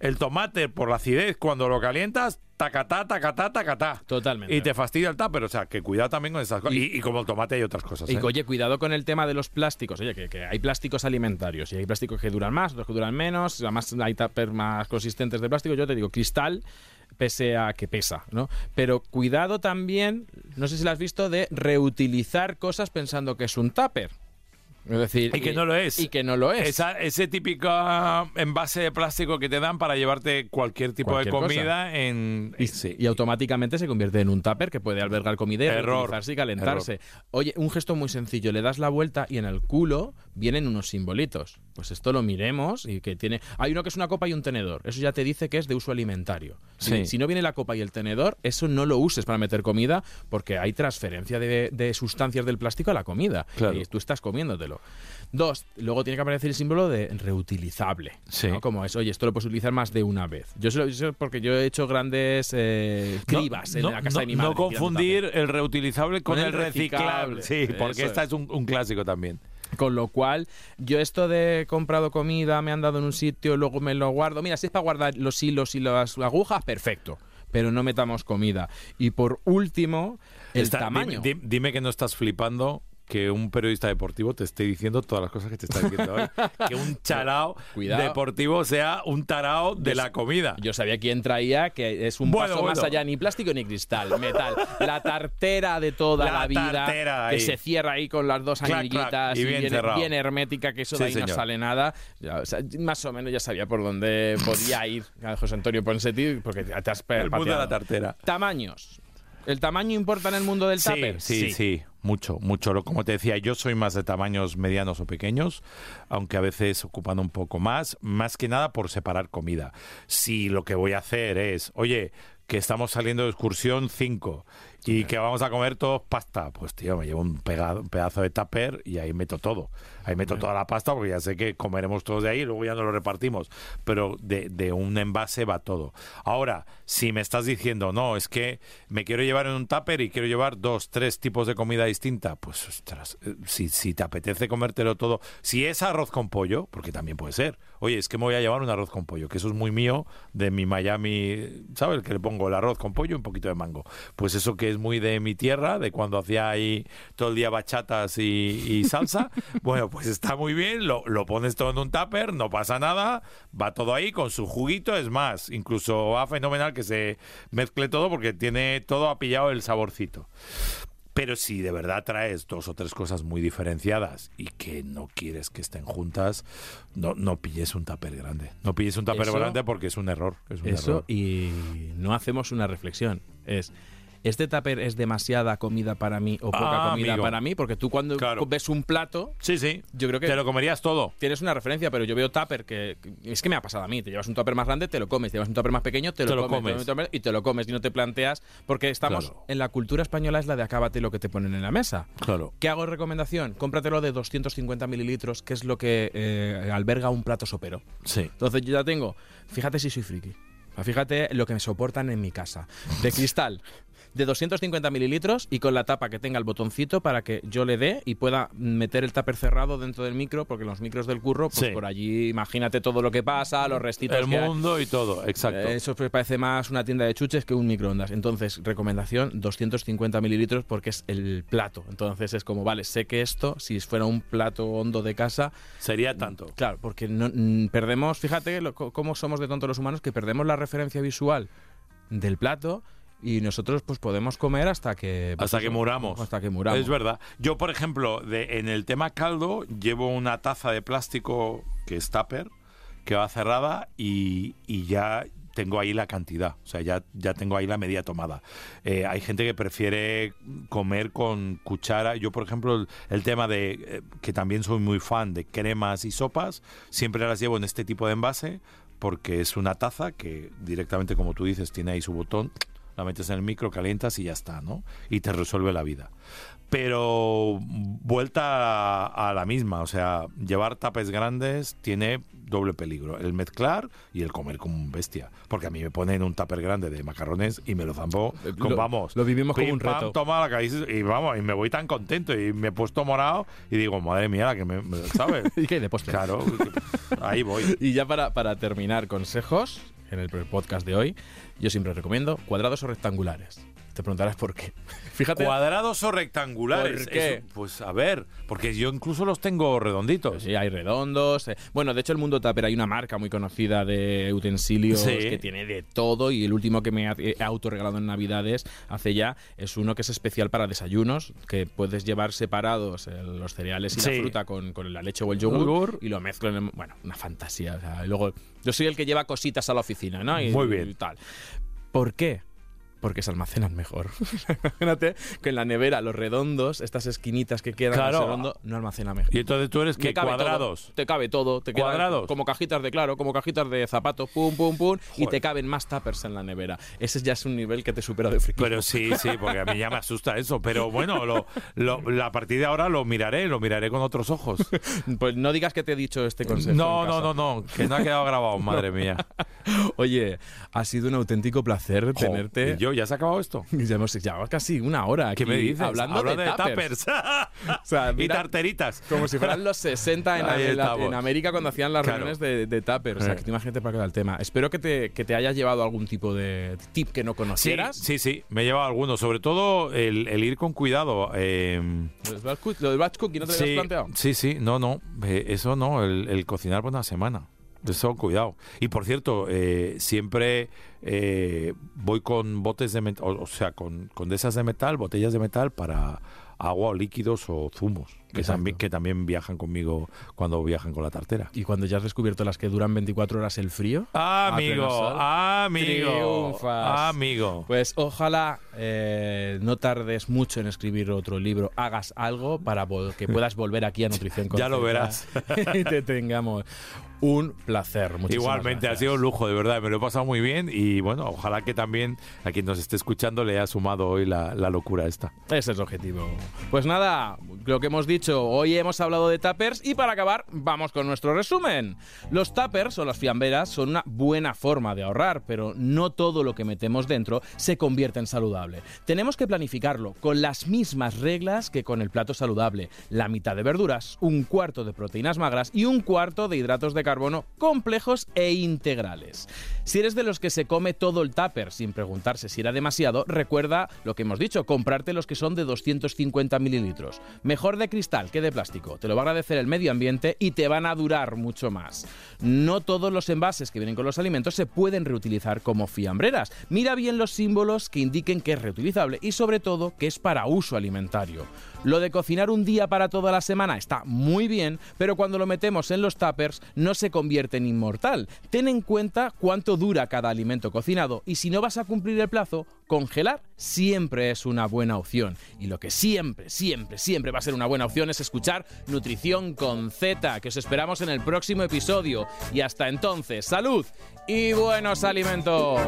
el tomate por la acidez cuando lo calientas, tacatá, tacatá, tacatá. Totalmente. Y te fastidia el tupper, o sea, que cuidado también con esas cosas. Y- Y, y como el tomate hay otras cosas. Y ¿eh? oye, cuidado con el tema de los plásticos. Oye, que, que hay plásticos alimentarios y hay plásticos que duran más, otros que duran menos. Además, hay tuppers más consistentes de plástico. Yo te digo, cristal, pese a que pesa, ¿no? Pero cuidado también, no sé si lo has visto, de reutilizar cosas pensando que es un tupper. Es decir, Y que no lo es. Y que no lo es. Esa- ese típico envase de plástico que te dan para llevarte cualquier tipo Cualquier de cosa. comida en... Y, sí. y automáticamente se convierte en un tupper que puede albergar comida y calentarse. Oye, un gesto muy sencillo, le das la vuelta y en el culo vienen unos simbolitos. Pues esto lo miremos y que tiene... Hay uno que es una copa y un tenedor. Eso ya te dice que es de uso alimentario. Si, no viene la copa y el tenedor, eso no lo uses para meter comida porque hay transferencia de, de sustancias del plástico a la comida. Claro. Y tú estás comiéndotelo. Dos, luego tiene que aparecer el símbolo de reutilizable. Sí. ¿no? Como es, oye, esto lo puedes utilizar más de una vez. Yo sé sé porque yo he hecho grandes eh, cribas en no, la casa no- de mi no madre. tirando confundir el reutilizable con, Con el reciclable. reciclable. Sí, porque Eso esta es. es un, un clásico también. Con lo cual, yo esto de he comprado comida, me han dado en un sitio, luego me lo guardo. Mira, si es para guardar los hilos y las agujas, perfecto. Pero no metamos comida. Y por último, el Está- tamaño. Dime, di- dime que no estás flipando que un periodista deportivo te esté diciendo todas las cosas que te está diciendo hoy. Que un chalao Cuidado. deportivo sea un tarao de Yo la comida. Yo sabía quién traía, que es un Bueno, paso más allá, ni plástico ni cristal, metal. La tartera de toda La la, vida, tartera que ahí. se cierra ahí con las dos anillitas y y, bien bien, cerrado. bien hermética, que eso Sí, de ahí no sale nada. Ya, o sea, más o menos ya sabía por dónde podía ir José Antonio Ponsetti, porque te has el mundo de la tartera. Tamaños. ¿El tamaño importa en el mundo del Sí, tupper? sí, sí, mucho, mucho. Lo- Como te decía, yo soy más de tamaños medianos o pequeños, aunque a veces ocupan un poco más, más que nada por separar comida. Si lo que voy a hacer es, oye, que estamos saliendo de excursión 5 y que vamos a comer todos pasta, pues tío, me llevo un, pega- un pedazo de tupper y ahí meto todo. Ahí meto toda la pasta porque ya sé que comeremos todos de ahí y luego ya no lo repartimos. Pero de, de un envase va todo. Ahora, si me estás diciendo, no, es que me quiero llevar en un tupper y quiero llevar dos, tres tipos de comida distinta, pues ostras, eh, si, si te apetece comértelo todo, si es arroz con pollo, porque también puede ser, oye, es que me voy a llevar un arroz con pollo, que eso es muy mío de mi Miami, ¿sabes? Que le pongo el arroz con pollo y un poquito de mango. Pues eso que es muy de mi tierra, de cuando hacía ahí todo el día bachatas y, y salsa, bueno, pues está muy bien, lo, lo pones todo en un tupper, no pasa nada, va todo ahí con su juguito, es más, incluso va fenomenal que se mezcle todo porque tiene todo ha pillado el saborcito. Pero si de verdad traes dos o tres cosas muy diferenciadas y que no quieres que estén juntas, no, no pilles un tupper grande. No pilles un tupper Eso- grande porque es un error. Es un Eso error. y no hacemos una reflexión. Es ¿este tupper es demasiada comida para mí o poca Ah, comida amigo. para mí? Porque tú cuando Claro. ves un plato, Sí, sí. Yo creo que- Te lo comerías todo. tienes una referencia, pero yo veo tupper que, que- es que me ha pasado a mí. Te llevas un tupper más grande, te lo comes. Te llevas un tupper más pequeño, te lo, Te lo comes, te y te lo comes y no te planteas porque estamos Claro. en la cultura española es la de acábate lo que te ponen en la mesa. Claro. ¿Qué hago de recomendación? Cómpratelo de 250 mililitros, que es lo que eh, alberga un plato sopero. Sí. Entonces yo ya tengo, fíjate si soy friki. Fíjate lo que me soportan en mi casa. De cristal, de 250 mililitros y con la tapa que tenga el botoncito para que yo le dé y pueda meter el tupper cerrado dentro del micro, porque los micros del curro, pues Sí. por allí imagínate todo lo que pasa, los restitos El que hay. mundo y todo, exacto. Eso pues parece más una tienda de chuches que un microondas. Entonces, recomendación, 250 mililitros porque es el plato. Entonces es como, vale, sé que esto, si fuera un plato hondo de casa, Sería tanto. Claro, porque no, mm, perdemos, fíjate lo- cómo somos de tontos los humanos, que perdemos la referencia visual del plato y nosotros pues podemos comer hasta que... pues, Hasta que muramos. Hasta que muramos. Es verdad. Yo, por ejemplo, de, en el tema caldo, llevo una taza de plástico que es tupper, que va cerrada y, y ya tengo ahí la cantidad. O sea, ya, ya tengo ahí la medida tomada. Eh, hay gente que prefiere comer con cuchara. Yo, por ejemplo, el, el tema de eh, que también soy muy fan de cremas y sopas, siempre las llevo en este tipo de envase porque es una taza que directamente, como tú dices, tiene ahí su botón la metes en el micro, calientas y ya está, ¿no? Y te resuelve la vida. Pero vuelta a, a la misma, o sea, llevar tapes grandes tiene doble peligro, el mezclar y el comer como un bestia. Porque a mí me ponen un tupper grande de macarrones y me lo zampo Eh, con, lo- vamos. lo vivimos como un pam, reto. toma la cabeza y vamos, y me voy tan contento y me he puesto morado y digo, madre mía, la que me, me- ¿sabes? ¿Y qué hay de postre? claro, ahí voy. Y ya para, para terminar, consejos en el podcast de hoy, yo siempre recomiendo cuadrados o rectangulares. Te preguntarás por qué. Fíjate, ¿Cuadrados o rectangulares? ¿Por qué? Eso, pues a ver, porque yo incluso los tengo redonditos. Sí, hay redondos. eh. Bueno, de hecho, el mundo tupper hay una marca muy conocida de utensilios Sí. que tiene de todo. Y el último que me he autorregalado en Navidades hace ya es uno que es especial para desayunos, que puedes llevar separados eh, los cereales y Sí. la fruta con, con la leche o el yogur, y lo en. el- Bueno, una fantasía. o sea, y luego, yo soy el que lleva cositas a la oficina, ¿no? Y, Muy bien. y tal. ¿Por qué? Porque se almacenan mejor. Imagínate que en la nevera los redondos, estas esquinitas que quedan en Claro. ese redondo, no almacena mejor. Y entonces tú eres que cuadrados. todo, te cabe todo. Te ¿Cuadrados? Como cajitas de, claro, como cajitas de zapatos, pum, pum, pum. Y te caben más tuppers en la nevera. Ese ya es un nivel que te supera de friki. Pero sí, sí, porque a mí ya me asusta eso. Pero bueno, lo, lo- a partir de ahora lo miraré, lo miraré con otros ojos. Pues no digas que te he dicho este consejo. No, en no, no, no, que no ha quedado grabado, madre mía. Oye, ha sido un auténtico placer tenerte. ¿y yo, ¿ya se ha acabado esto? Ya hemos llevado casi una hora aquí ¿Qué me dices? hablando de, tuppers. tuppers. O sea, y tarteritas. Como si fueran los 60 en, América cuando hacían las Claro. reuniones de, de. O sea, que tú imagínate para el tema. Espero que te, que te hayas llevado algún tipo de tip que no Sí, conocieras. sí, sí, me he llevado algunos. Sobre todo el, el ir con cuidado. eh, Lo del batch cook- Lo del batch cooking, ¿no te lo sí, habías planteado? sí, sí, no, no, eh, eso no, el, el cocinar por una semana. Eso, cuidado. Y por cierto, eh, siempre eh, voy con botes de metal, o, sea, con, con de esas de metal, botellas de metal para agua o líquidos o zumos, que, también, que también viajan conmigo cuando viajan con la tartera. Y cuando ya has descubierto las que duran 24 horas el frío. Ah, amigo, amigo, triunfas. amigo. Pues ojalá eh, no tardes mucho en escribir otro libro, hagas algo para que puedas volver aquí a Nutrición con Ya lo verás. y te tengamos. Un placer. Muchísimas Igualmente, ha sido un lujo, de verdad, me lo he pasado muy bien y bueno, ojalá que también a quien nos esté escuchando le haya sumado hoy la, la locura esta. Ese es el objetivo. Pues nada, lo que hemos dicho, hoy hemos hablado de tuppers y para acabar vamos con nuestro resumen. Los tuppers o las fiamberas son una buena forma de ahorrar, pero no todo lo que metemos dentro se convierte en saludable. Tenemos que planificarlo con las mismas reglas que con el plato saludable. La mitad de verduras, un cuarto de proteínas magras y un cuarto de hidratos de carbono complejos e integrales. Si eres de los que se come todo el tupper sin preguntarse si era demasiado, recuerda lo que hemos dicho, comprarte los que son de 250 mililitros. Mejor de que de plástico. Te lo va a agradecer el medio ambiente y te van a durar mucho más. No todos los envases que vienen con los alimentos se pueden reutilizar como fiambreras. Mira bien los símbolos que indiquen que es reutilizable y sobre todo que es para uso alimentario. Lo de cocinar un día para toda la semana está muy bien, pero cuando lo metemos en los tuppers no se convierte en inmortal. Ten en cuenta cuánto dura cada alimento cocinado y si no vas a cumplir el plazo, congelar siempre es una buena opción. Y lo que siempre, siempre, siempre va a ser una buena opción es escuchar Nutrición con Z, que os esperamos en el próximo episodio. Y hasta entonces, salud y buenos alimentos.